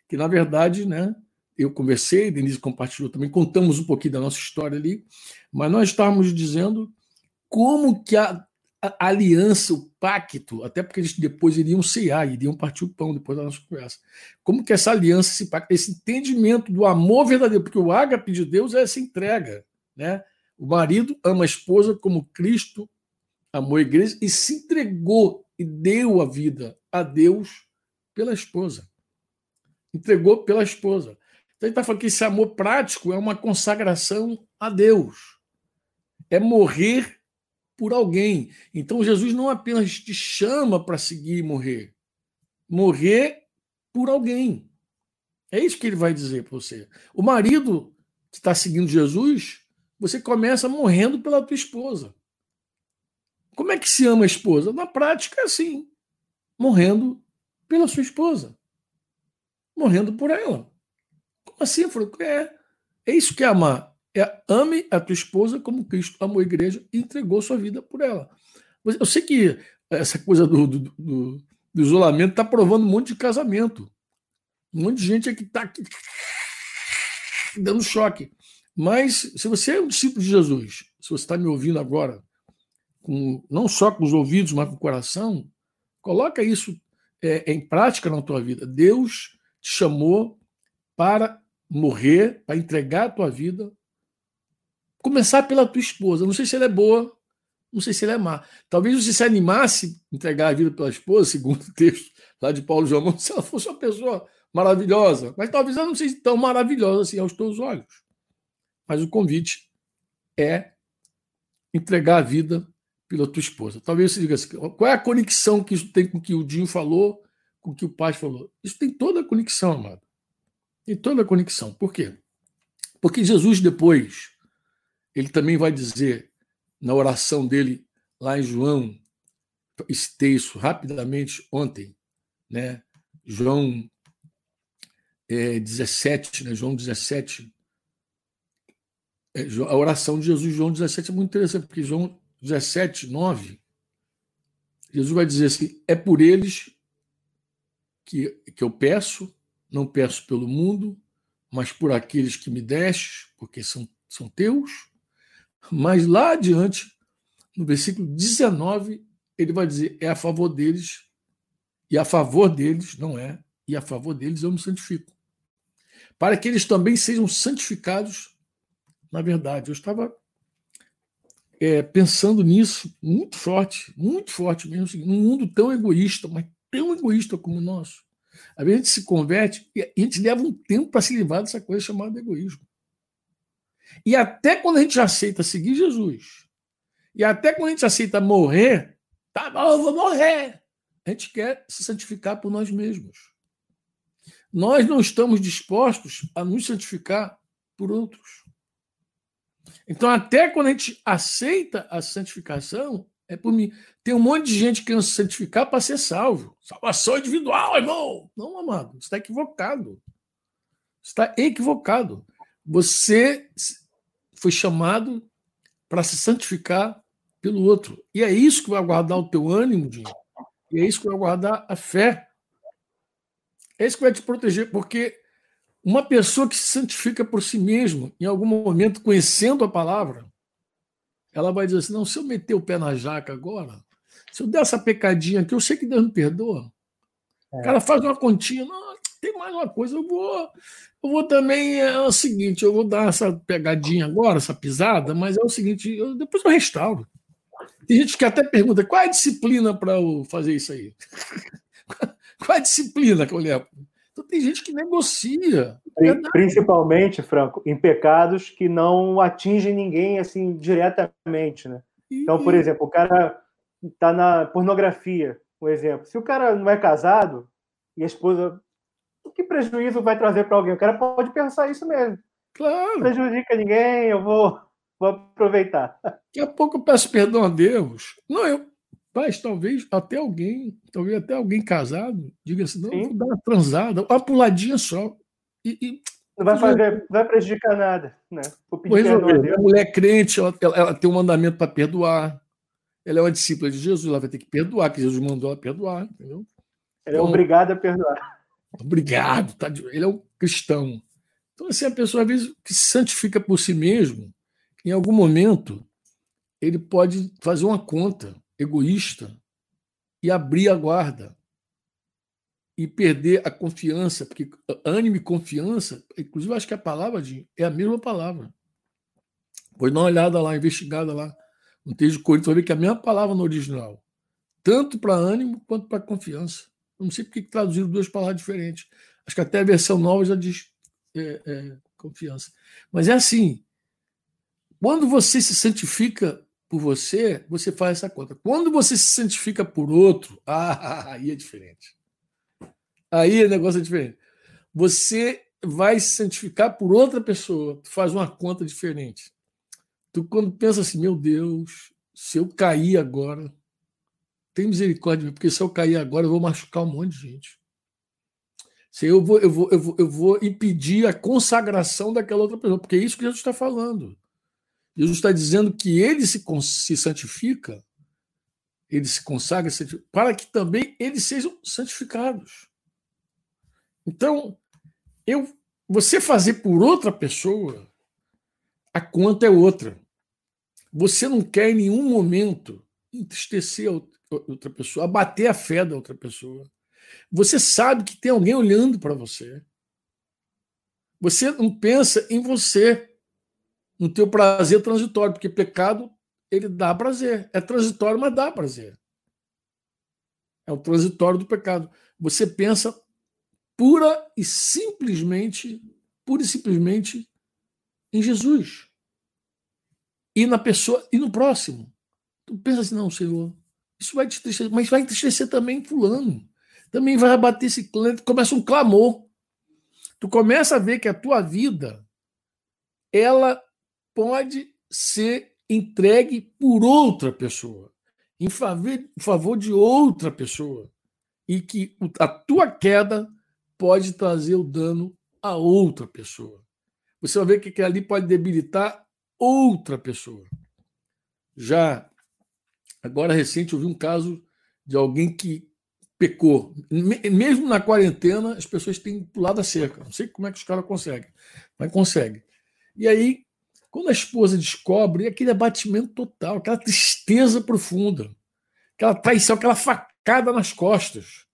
que, na verdade, né, eu conversei, Denise compartilhou também, contamos um pouquinho da nossa história ali, mas nós estávamos dizendo como que a, a aliança, o pacto, até porque eles depois iriam cear, iriam partir o pão depois da nossa conversa, como que essa aliança, esse pacto, esse entendimento do amor verdadeiro, porque o ágape de Deus é essa entrega, né? O marido ama a esposa como Cristo amou a igreja e se entregou e deu a vida a Deus pela esposa. Entregou pela esposa. Então, ele está falando que esse amor prático é uma consagração a Deus. É morrer por alguém. Então, Jesus não apenas te chama para seguir e morrer. Morrer por alguém. É isso que ele vai dizer para você. O marido que está seguindo Jesus, você começa morrendo pela tua esposa. Como é que se ama a esposa? Na prática, é assim: morrendo pela sua esposa, morrendo por ela. Assim, eu falei, é, é isso que é amar. É, ame a tua esposa como Cristo amou a igreja e entregou sua vida por ela. Eu sei que essa coisa do, do, do, do isolamento está provando um monte de casamento. Um monte de gente aqui está dando choque. Mas se você é um discípulo de Jesus, se você está me ouvindo agora, com, não só com os ouvidos, mas com o coração, coloca isso é, em prática na tua vida. Deus te chamou para morrer, para entregar a tua vida, começar pela tua esposa. Não sei se ela é boa, não sei se ela é má. Talvez você se animasse a entregar a vida pela esposa, segundo o texto lá de Paulo João, se ela fosse uma pessoa maravilhosa, mas talvez ela não seja tão maravilhosa assim aos teus olhos. Mas o convite é entregar a vida pela tua esposa. Talvez você diga assim, qual é a conexão que isso tem com o que o Dinho falou, com o que o pai falou? Isso tem toda a conexão, amado. Tem toda a conexão. Por quê? Porque Jesus depois, ele também vai dizer na oração dele lá em João, esse texto rapidamente ontem, né? João é, 17, né? João 17. É, a oração de Jesus, João 17, é muito interessante, porque João 17, 9, Jesus vai dizer assim: é por eles que, que eu peço, não peço pelo mundo, mas por aqueles que me deste, porque são, são teus. Mas lá adiante, no versículo 19, ele vai dizer: é a favor deles, e a favor deles, não é, e a favor deles eu me santifico. Para que eles também sejam santificados na verdade. Eu estava é, pensando nisso muito forte, muito forte mesmo, num mundo tão egoísta, mas tão egoísta como o nosso. Às vezes a gente se converte e a gente leva um tempo para se livrar dessa coisa chamada egoísmo. E até quando a gente aceita seguir Jesus, e até quando a gente aceita morrer, tá bom, eu vou morrer. A gente quer se santificar por nós mesmos. Nós não estamos dispostos a nos santificar por outros. Então, até quando a gente aceita a santificação, É por mim. Tem um monte de gente querendo se santificar para ser salvo. Salvação individual, irmão. Não, amado, você está equivocado. Você está equivocado. Você foi chamado para se santificar pelo outro. E é isso que vai guardar o teu ânimo, Dinho. E é isso que vai guardar a fé. É isso que vai te proteger, porque uma pessoa que se santifica por si mesma, em algum momento, conhecendo a palavra, ela vai dizer assim: não, se eu meter o pé na jaca agora, se eu der essa pecadinha aqui, eu sei que Deus me perdoa. É. O cara faz uma continha, não, tem mais uma coisa, eu vou, eu vou também, é o seguinte, eu vou dar essa pegadinha agora, essa pisada, mas é o seguinte, eu, depois eu restauro. Tem gente que até pergunta, qual é a disciplina para eu fazer isso aí? qual é a disciplina que eu levo? Tem gente que negocia. Principalmente, Franco, em pecados que não atingem ninguém assim diretamente, né? Então, por exemplo, o cara está na pornografia, um exemplo. Se o cara não é casado e a esposa, o que prejuízo vai trazer para alguém? O cara pode pensar isso mesmo. Claro. Não prejudica ninguém, eu vou, vou aproveitar. Daqui a pouco eu peço perdão a Deus. Não, eu, mas talvez até alguém, talvez até alguém casado, diga assim, não, Sim. vou dar uma transada, uma puladinha só. E, e não vai fazer, vai prejudicar nada, né? É, a mulher crente, ela, ela, tem um mandamento para perdoar. Ela é uma discípula de Jesus, ela vai ter que perdoar, que Jesus mandou ela perdoar, entendeu? Ela é então, obrigada a perdoar. Obrigado, tá? ele é um cristão. Então, assim, a pessoa, às vezes, que se santifica por si mesmo, em algum momento, ele pode fazer uma conta egoísta e abrir a guarda e perder a confiança, porque ânimo e confiança, inclusive acho que a palavra de, é a mesma palavra. Foi dar uma olhada lá, investigada lá no texto de Coríntios, vai ver que é a mesma palavra no original, tanto para ânimo quanto para confiança. Eu não sei porque que traduziram duas palavras diferentes. Acho que até a versão nova já diz é, é, confiança. Mas é assim: quando você se santifica por você, você faz essa conta. Quando você se santifica por outro, ah, aí é diferente. Aí o negócio é diferente. Você vai se santificar por outra pessoa, tu faz uma conta diferente. Tu quando pensa assim, meu Deus, se eu cair agora, tem misericórdia, porque se eu cair agora, eu vou machucar um monte de gente. Se eu vou, eu vou, eu vou, eu vou impedir a consagração daquela outra pessoa, porque é isso que Jesus está falando. Jesus está dizendo que ele se, se santifica, ele se consagra para que também eles sejam santificados. Então, eu, você fazer por outra pessoa, a conta é outra. Você não quer em nenhum momento entristecer a outra pessoa, abater a fé da outra pessoa. Você sabe que tem alguém olhando para você. Você não pensa em você no teu prazer transitório, porque pecado ele dá prazer. É transitório, mas dá prazer. É o transitório do pecado. Você pensa pura e simplesmente, pura e simplesmente em Jesus. E na pessoa e no próximo. Tu pensa assim, não, Senhor, isso vai te entristecer, mas vai entristecer também fulano. Também vai abater esse clã, começa um clamor. Tu começa a ver que a tua vida ela pode ser entregue por outra pessoa, em favor de outra pessoa, e que a tua queda pode trazer o dano a outra pessoa. Você vai ver que ali pode debilitar outra pessoa. Já agora recente eu vi um caso de alguém que pecou. Mesmo na quarentena, as pessoas têm pulado a cerca. Não sei como é que os caras conseguem, mas conseguem. E aí quando a esposa descobre, é aquele abatimento total, aquela tristeza profunda, aquela traição, aquela facada nas costas.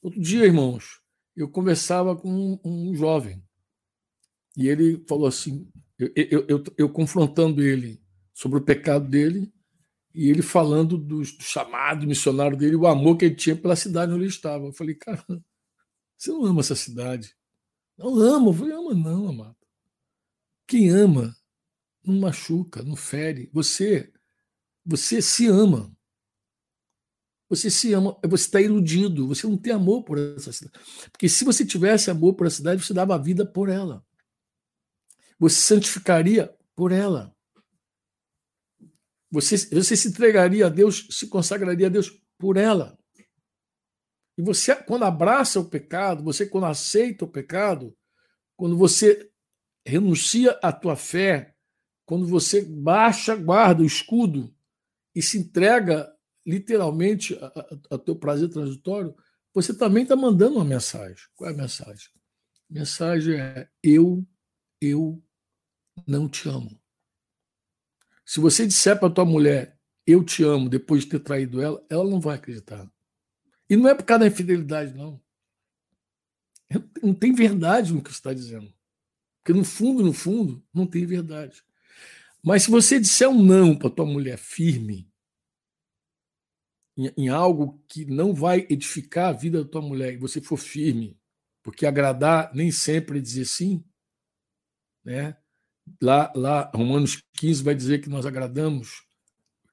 Outro dia, irmãos, eu conversava com um, jovem e ele falou assim: eu, eu, eu, eu, confrontando ele sobre o pecado dele e ele falando do, do chamado missionário dele, o amor que ele tinha pela cidade onde ele estava. Eu falei, cara, você não ama essa cidade? Não amo. Eu falei, ama não, amado. Quem ama não machuca, não fere. Você, você se ama. Você se ama, você está iludido, você não tem amor por essa cidade. Porque se você tivesse amor por essa cidade, você dava a vida por ela. Você santificaria por ela. Você, você se entregaria a Deus, se consagraria a Deus por ela. E você, quando abraça o pecado, você, quando aceita o pecado, quando você renuncia à tua fé, quando você baixa, guarda o escudo e se entrega literalmente ao teu prazer transitório, você também está mandando uma mensagem. Qual é a mensagem? A mensagem é: eu, eu não te amo. Se você disser para tua mulher, eu te amo, depois de ter traído ela, ela não vai acreditar. E não é por causa da infidelidade, não. Não tem verdade no que você está dizendo. Porque no fundo, no fundo, não tem verdade. Mas se você disser um não para tua mulher firme, em, em, algo que não vai edificar a vida da tua mulher, e você for firme, porque agradar nem sempre é dizer sim, né? Lá, lá, Romanos 15 vai dizer que nós agradamos,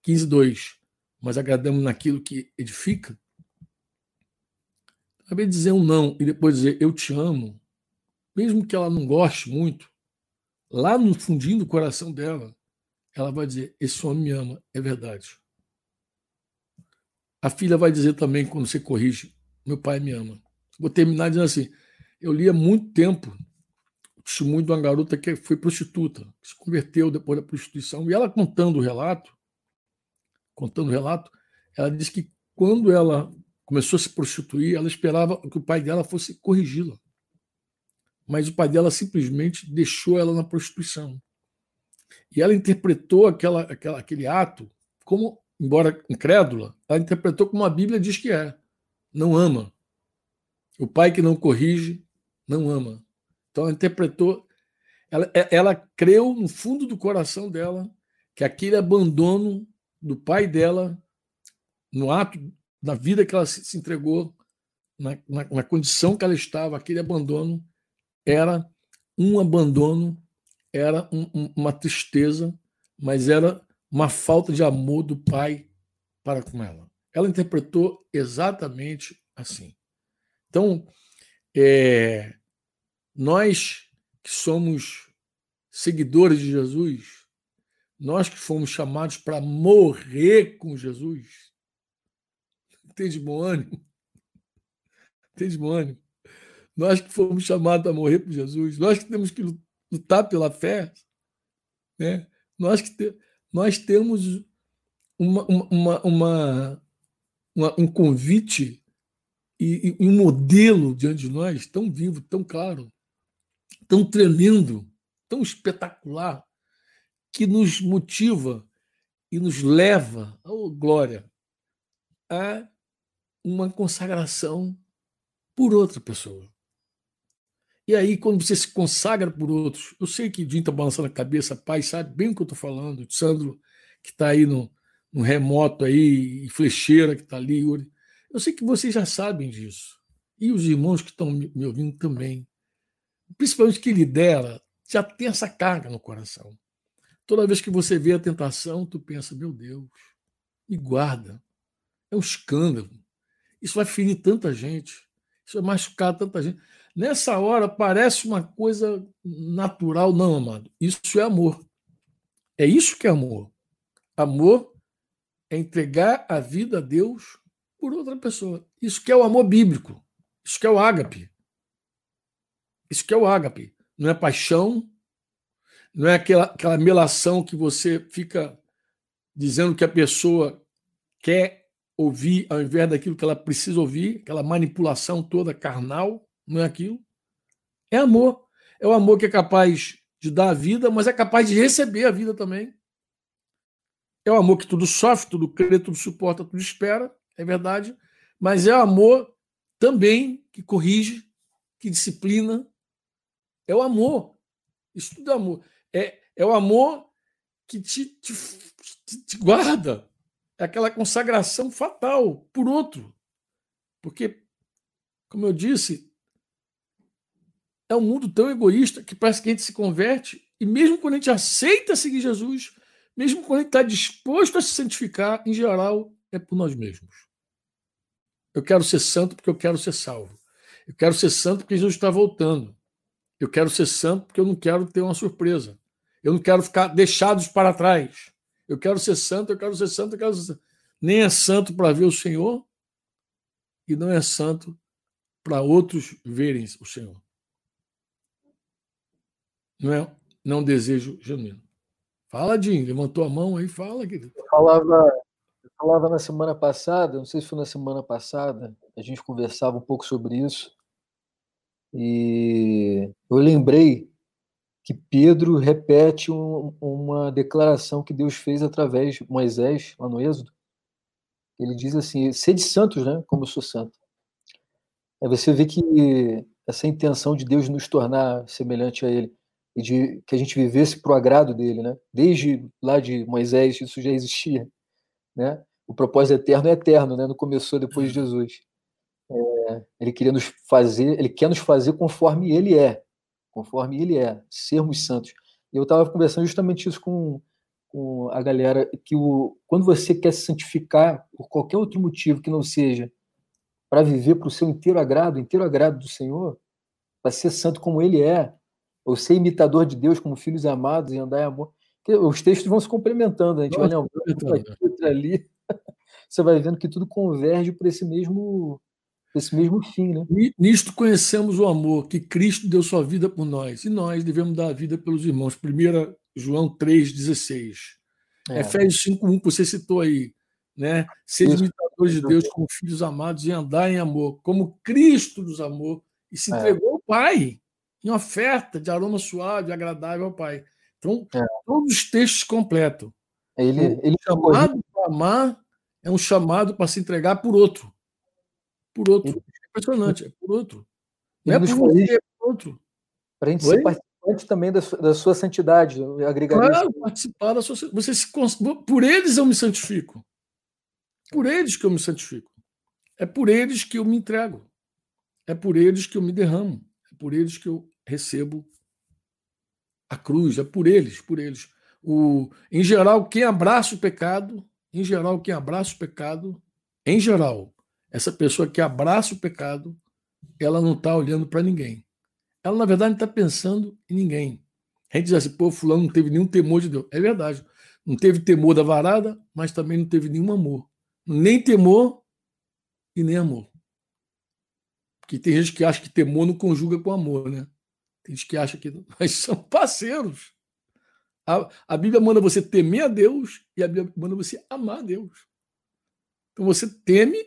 15, 2, mas agradamos naquilo que edifica. Saber dizer um não e depois dizer eu te amo, mesmo que ela não goste muito, lá no fundinho do coração dela, ela vai dizer: Esse homem me ama, é verdade. A filha vai dizer também, quando você corrige: Meu pai me ama. Vou terminar dizendo assim: Eu li há muito tempo o testemunho de uma garota que foi prostituta, que se converteu depois da prostituição, e ela contando o relato, contando o relato, ela disse que quando ela começou a se prostituir, ela esperava que o pai dela fosse corrigi-la mas o pai dela simplesmente deixou ela na prostituição. E ela interpretou aquela, aquela, aquele ato como, embora incrédula, ela interpretou como a Bíblia diz que é: não ama. O pai que não corrige não ama. Então ela interpretou, ela, é, ela creu no fundo do coração dela que aquele abandono do pai dela, no ato da vida que ela se entregou, na, na, na condição que ela estava, aquele abandono era um abandono, era um, um, uma tristeza, mas era uma falta de amor do pai para com ela. Ela interpretou exatamente assim. Então, é, nós que somos seguidores de Jesus, nós que fomos chamados para morrer com Jesus, tem de bom ânimo? Tem de bom ânimo? Nós que fomos chamados a morrer por Jesus, nós que temos que lutar pela fé, né? nós, que te, nós temos uma, uma, uma, uma, um convite e, e um modelo diante de nós tão vivo, tão claro, tão tremendo, tão espetacular, que nos motiva e nos leva, oh glória, a uma consagração por outra pessoa. E aí, quando você se consagra por outros, eu sei que o Dinho está balançando a cabeça, pai, sabe bem o que eu estou falando, Sandro, que está aí no, no, remoto aí, e Flecheira, que está ali. Eu sei que vocês já sabem disso. E os irmãos que estão me ouvindo também. Principalmente que lidera, já tem essa carga no coração. Toda vez que você vê a tentação, tu pensa, meu Deus, me guarda. É um escândalo. Isso vai ferir tanta gente. Isso vai machucar tanta gente. Nessa hora parece uma coisa natural, não, amado. Isso é amor. É isso que é amor. Amor é entregar a vida a Deus por outra pessoa. Isso que é o amor bíblico. Isso que é o ágape. Isso que é o ágape. Não é paixão, não é aquela, aquela melação que você fica dizendo que a pessoa quer ouvir ao invés daquilo que ela precisa ouvir, aquela manipulação toda carnal não é aquilo. É amor. É o amor que é capaz de dar a vida, mas é capaz de receber a vida também. É o amor que tudo sofre, tudo crê, tudo suporta, tudo espera, é verdade. Mas é o amor também que corrige, que disciplina. É o amor. Isso tudo é amor. É, é o amor que te, te, te guarda. É aquela consagração fatal por outro. Porque, como eu disse, é um mundo tão egoísta que parece que a gente se converte e mesmo quando a gente aceita seguir Jesus, mesmo quando a gente está disposto a se santificar, em geral, é por nós mesmos. Eu quero ser santo porque eu quero ser salvo. Eu quero ser santo porque Jesus está voltando. Eu quero ser santo porque eu não quero ter uma surpresa. Eu não quero ficar deixados para trás. Eu quero ser santo, eu quero ser santo, eu quero ser santo. Nem é santo para ver o Senhor e não é santo para outros verem o Senhor. Não é não é desejo genuíno. Fala, Jim, levantou a mão aí, fala, querido. Eu falava, eu falava na semana passada, não sei se foi na semana passada, a gente conversava um pouco sobre isso, e eu lembrei que Pedro repete um, uma declaração que Deus fez através de Moisés, lá no Êxodo. Ele diz assim: sede santos, né? Como eu sou santo. Aí você vê que essa intenção de Deus nos tornar semelhante a Ele e de que a gente vivesse para o agrado dele, né? Desde lá de Moisés isso já existia, né? O propósito eterno é eterno, né? Não começou depois de Jesus. É, ele queria nos fazer, ele quer nos fazer conforme ele é, conforme ele é, sermos santos. E eu estava conversando justamente isso com, com a galera que o, quando você quer se santificar por qualquer outro motivo que não seja para viver para o seu inteiro agrado, inteiro agrado do Senhor, para ser santo como ele é, ou ser imitador de Deus como filhos amados e andar em amor. Os textos vão se complementando, a gente Nossa, vai lembrando ali, você vai vendo que tudo converge para esse mesmo esse mesmo fim, né? Nisto conhecemos o amor, que Cristo deu sua vida por nós, e nós devemos dar a vida pelos irmãos. 1 João 3,16. É. Efésios 5,1, que você citou aí. Né? Sede imitadores de Deus como filhos amados e andar em amor, como Cristo nos amou e se é. entregou é. ao Pai em oferta de aroma suave, agradável ao Pai. Então, é. todos os textos completam. Ele, ele chamado para amar é um chamado para se entregar por outro. Por outro. É impressionante, é por outro. Não é por você, é por outro. Para a gente Oi? ser participante também da sua, da sua santidade, agregar claro, participar da sua você se, Por eles eu me santifico. Por eles que eu me santifico. É por eles que eu me entrego. É por eles que eu me derramo. É por eles que eu recebo a cruz, é por eles, por eles. O, em geral, quem abraça o pecado, em geral, quem abraça o pecado, em geral, essa pessoa que abraça o pecado, ela não está olhando para ninguém. Ela, na verdade, está pensando em ninguém. A gente diz assim, pô, fulano não teve nenhum temor de Deus. É verdade. Não teve temor da varada, mas também não teve nenhum amor. Nem temor e nem amor. Porque tem gente que acha que temor não conjuga com amor, né? Tem gente que acha que não, mas são parceiros. A, a Bíblia manda você temer a Deus e a Bíblia manda você amar a Deus. Então você teme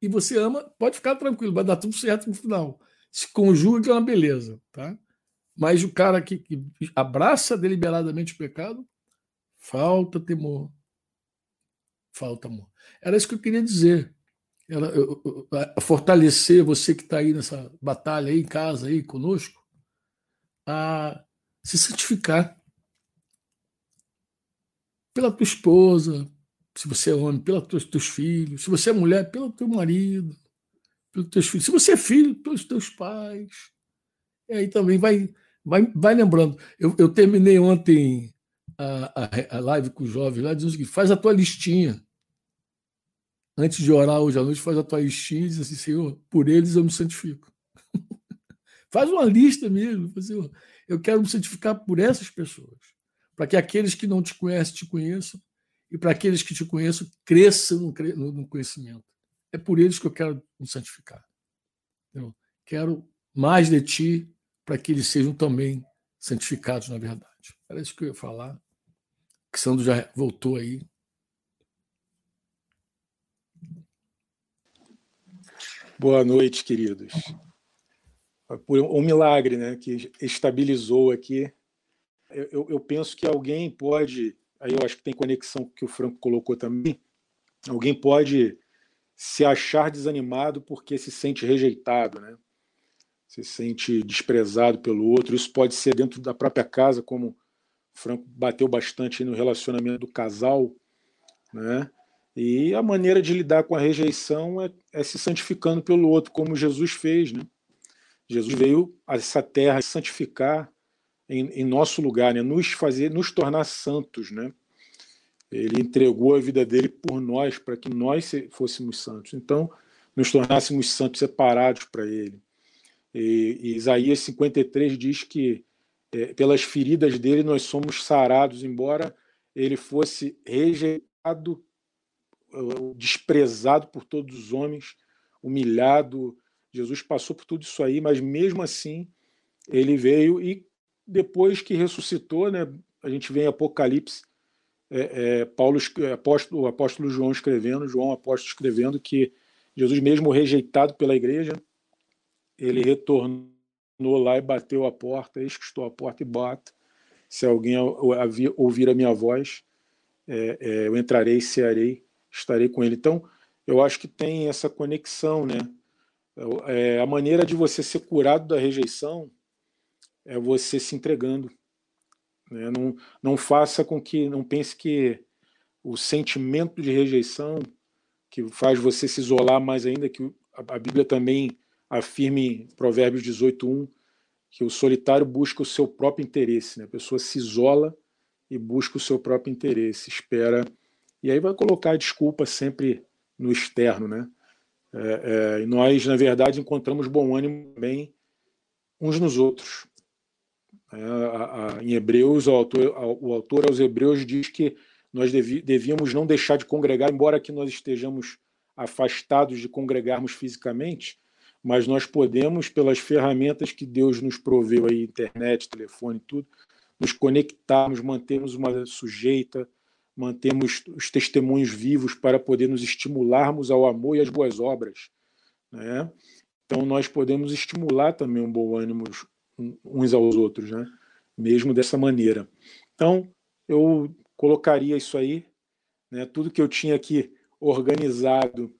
e você ama, pode ficar tranquilo, vai dar tudo certo no final. Se conjuga que é uma beleza, tá? Mas o cara que, que abraça deliberadamente o pecado, falta temor. Falta amor. Era isso que eu queria dizer. Era, eu, eu, fortalecer você que está aí nessa batalha aí em casa aí conosco, a se santificar pela tua esposa, se você é homem, pelos teus, teus filhos, se você é mulher, pelo teu marido, pelos teus filhos, se você é filho, pelos teus pais. E aí também vai, vai, vai lembrando. Eu, eu terminei ontem a, a, a live com os jovens lá, dizendo que faz a tua listinha. Antes de orar hoje à noite, faz a tua listinha e diz assim, Senhor, por eles eu me santifico. Faz uma lista mesmo. Assim, eu quero me santificar por essas pessoas, para que aqueles que não te conhecem te conheçam e para aqueles que te conheçam cresçam no conhecimento. É por eles que eu quero me santificar. Eu quero mais de ti para que eles sejam também santificados na verdade. Era isso que eu ia falar. Que Sandro já voltou aí. Boa noite, queridos por um milagre né, que estabilizou aqui. Eu, eu, penso que alguém pode, aí eu acho que tem conexão com o que o Franco colocou também, alguém pode se achar desanimado porque se sente rejeitado, né? se sente desprezado pelo outro. Isso pode ser dentro da própria casa, como o Franco bateu bastante no relacionamento do casal, né? E a maneira de lidar com a rejeição é, é se santificando pelo outro, como Jesus fez, né? Jesus veio a essa terra santificar em, em nosso lugar, né? nos fazer, nos tornar santos, né? Ele entregou a vida dele por nós, para que nós fôssemos santos. Então, nos tornássemos santos separados para ele. E, e, Isaías 53 diz que é, pelas feridas dele nós somos sarados, embora ele fosse rejeitado, desprezado por todos os homens, humilhado. Jesus passou por tudo isso aí, mas mesmo assim ele veio e depois que ressuscitou, né, a gente vê em Apocalipse, é, é, Paulo, apóstolo, o apóstolo João escrevendo, João apóstolo escrevendo que Jesus mesmo rejeitado pela igreja, ele retornou lá e bateu a porta, eis que estou à porta e bato. Se alguém ouvir a minha voz, é, é, eu entrarei, cearei, estarei com ele. Então, eu acho que tem essa conexão, né? É, a maneira de você ser curado da rejeição é você se entregando. Né? Não, não faça com que, não pense que o sentimento de rejeição que faz você se isolar mais ainda, que a Bíblia também afirma em Provérbios 18:1 que o solitário busca o seu próprio interesse, né? a pessoa se isola e busca o seu próprio interesse, espera e aí vai colocar a desculpa sempre no externo, né? É, é, nós, na verdade, encontramos bom ânimo também uns nos outros. É, a, a, em Hebreus, o autor, a, o autor aos Hebreus diz que nós devi, devíamos não deixar de congregar, embora que nós estejamos afastados de congregarmos fisicamente, mas nós podemos, pelas ferramentas que Deus nos proveu aí, internet, telefone, tudo, nos conectarmos, mantermos uma sujeita, mantermos os testemunhos vivos para poder nos estimularmos ao amor e às boas obras. Né? Então, nós podemos estimular também um bom ânimo uns aos outros, né? mesmo dessa maneira. Então, eu colocaria isso aí, né? tudo que eu tinha aqui organizado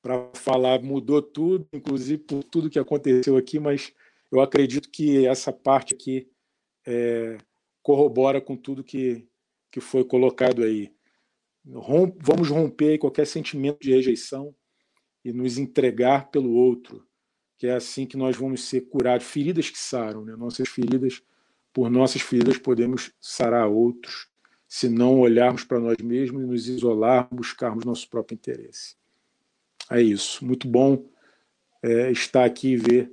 para falar mudou tudo, inclusive por tudo que aconteceu aqui, mas eu acredito que essa parte aqui é, corrobora com tudo que, que foi colocado aí. Vamos romper qualquer sentimento de rejeição e nos entregar pelo outro, que é assim que nós vamos ser curados. Feridas que saram, né? nossas feridas, por nossas feridas podemos sarar outros, se não olharmos para nós mesmos e nos isolar, buscarmos nosso próprio interesse. É isso. Muito bom é, estar aqui e ver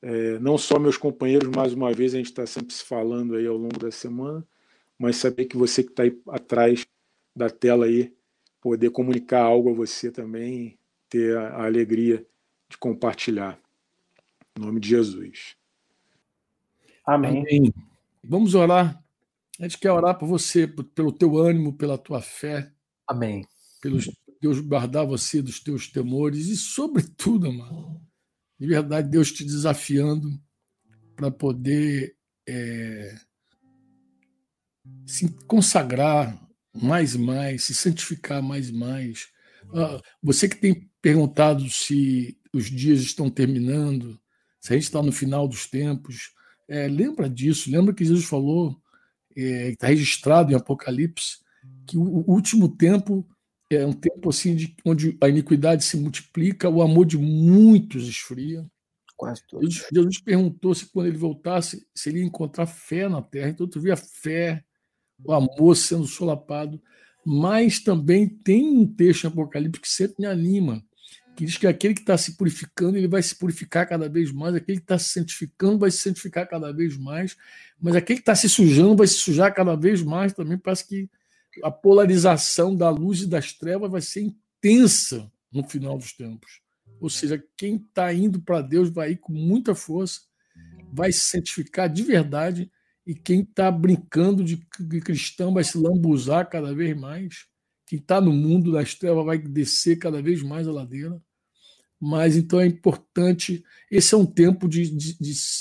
é, não só meus companheiros, mais uma vez a gente está sempre se falando aí ao longo da semana, mas saber que você que está aí atrás da tela aí, poder comunicar algo a você também, ter a, a alegria de compartilhar. Em nome de Jesus. Amém. Amém. Vamos orar. A gente quer orar por você, pelo teu ânimo, pela tua fé. Amém. Pelos Deus guardar você dos teus temores e, sobretudo, amado, de verdade, Deus te desafiando para poder é, se consagrar mais e mais, se santificar mais e mais. Ah, você que tem perguntado se os dias estão terminando, se a gente está no final dos tempos, é, lembra disso, lembra que Jesus falou, é, está registrado em Apocalipse, que o, o último tempo é um tempo assim de, onde a iniquidade se multiplica, o amor de muitos esfria. Quase todos. Jesus, Jesus perguntou se quando ele voltasse, se ele ia encontrar fé na terra. Então tu vê a fé, o amor sendo solapado. Mas também tem um texto em Apocalipse que sempre me anima, que diz que aquele que está se purificando, ele vai se purificar cada vez mais, aquele que está se santificando vai se santificar cada vez mais, mas aquele que está se sujando vai se sujar cada vez mais também. Parece que a polarização da luz e das trevas vai ser intensa no final dos tempos. Ou seja, quem está indo para Deus vai ir com muita força, vai se santificar de verdade, e quem está brincando de cristão vai se lambuzar cada vez mais. Quem está no mundo das trevas vai descer cada vez mais a ladeira. Mas então é importante. Esse é um tempo de, de,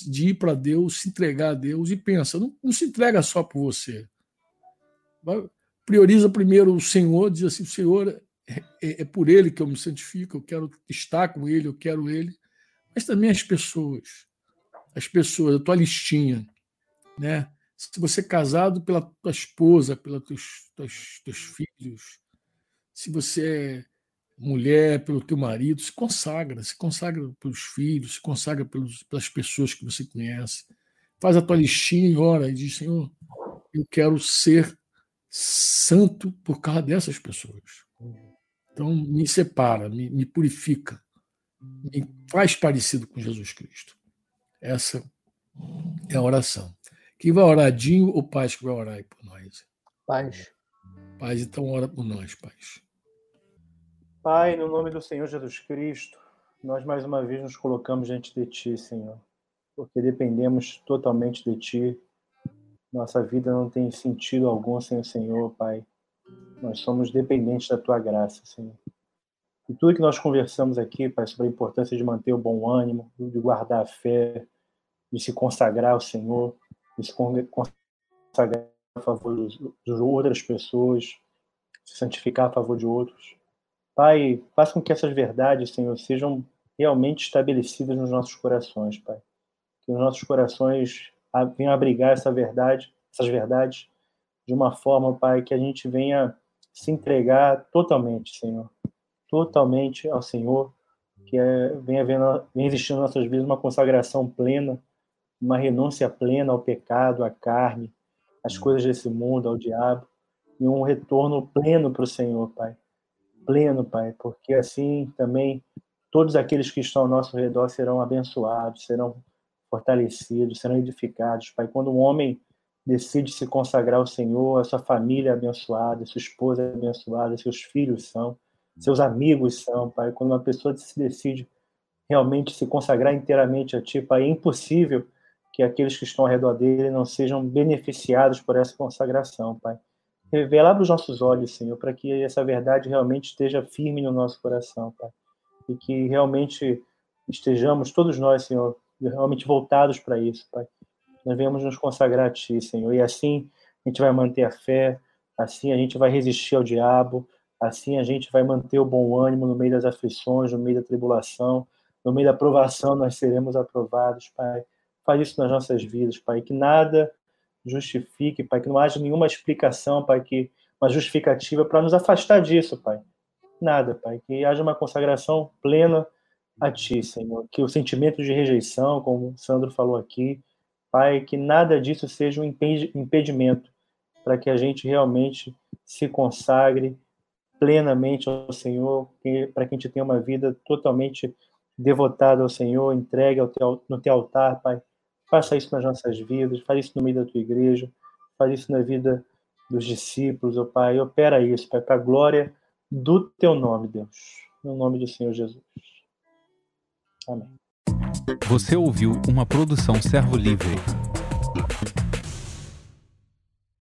de ir para Deus, se entregar a Deus e pensa, não, não se entrega só por você. Vai, prioriza primeiro o Senhor, diz assim: Senhor é, é, é, por Ele que eu me santifico, eu quero estar com Ele, eu quero Ele, mas também as pessoas, as pessoas, a tua listinha, né? Se você é casado pela tua esposa, pelos teus, teus, teus filhos, se você é mulher, pelo teu marido, se consagra, se consagra pelos filhos, se consagra pelos, pelas pessoas que você conhece. Faz a tua listinha e ora e diz, Senhor, eu quero ser santo por causa dessas pessoas. Então, me separa, me, me purifica, me faz parecido com Jesus Cristo. Essa é a oração. Quem vai orar, Dinho ou Paz que vai orar aí por nós? Paz. Paz, então ora por nós, paz. Pai, no nome do Senhor Jesus Cristo, nós mais uma vez nos colocamos diante de Ti, Senhor, porque dependemos totalmente de Ti. Nossa vida não tem sentido algum sem o Senhor, Pai. Nós somos dependentes da Tua graça, Senhor. E tudo que nós conversamos aqui, Pai, sobre a importância de manter o bom ânimo, de guardar a fé, de se consagrar ao Senhor, se consagrar a favor de outras pessoas, se santificar a favor de outros. Pai, faça com que essas verdades, Senhor, sejam realmente estabelecidas nos nossos corações, Pai. Que os nossos corações venham abrigar essa verdade, essas verdades, de uma forma, Pai, que a gente venha se entregar totalmente, Senhor totalmente ao Senhor, que é, venha, vendo, venha existindo nas nossas vidas uma consagração plena, uma renúncia plena ao pecado, à carne, às coisas desse mundo, ao diabo, e um retorno pleno para o Senhor, Pai. Pleno, Pai, porque assim também todos aqueles que estão ao nosso redor serão abençoados, serão fortalecidos, serão edificados, Pai. Quando um homem decide se consagrar ao Senhor, a sua família é abençoada, sua esposa é abençoada, seus filhos são seus amigos são, Pai. Quando uma pessoa se decide realmente se consagrar inteiramente a Ti, Pai, é impossível que aqueles que estão ao redor dele não sejam beneficiados por essa consagração, Pai. Revela para os nossos olhos, Senhor, para que essa verdade realmente esteja firme no nosso coração, Pai. E que realmente estejamos, todos nós, Senhor, realmente voltados para isso, Pai. Nós venhamos nos consagrar a Ti, Senhor. E assim a gente vai manter a fé, assim a gente vai resistir ao diabo, Assim a gente vai manter o bom ânimo no meio das aflições, no meio da tribulação, no meio da provação nós seremos aprovados, Pai. Faz isso nas nossas vidas, Pai, que nada justifique, Pai, que não haja nenhuma explicação, Pai, que uma justificativa para nos afastar disso, Pai. Nada, Pai, que haja uma consagração plena a Ti, Senhor. Que o sentimento de rejeição, como o Sandro falou aqui, Pai, que nada disso seja um impedimento para que a gente realmente se consagre plenamente ao Senhor, para que a gente tenha uma vida totalmente devotada ao Senhor, entregue ao teu, no teu altar, Pai. Faça isso nas nossas vidas, faz isso no meio da tua igreja, faz isso na vida dos discípulos, ó Pai. Opera isso, Pai, para a glória do teu nome, Deus. No nome do Senhor Jesus. Amém. Você ouviu uma produção Servo Livre.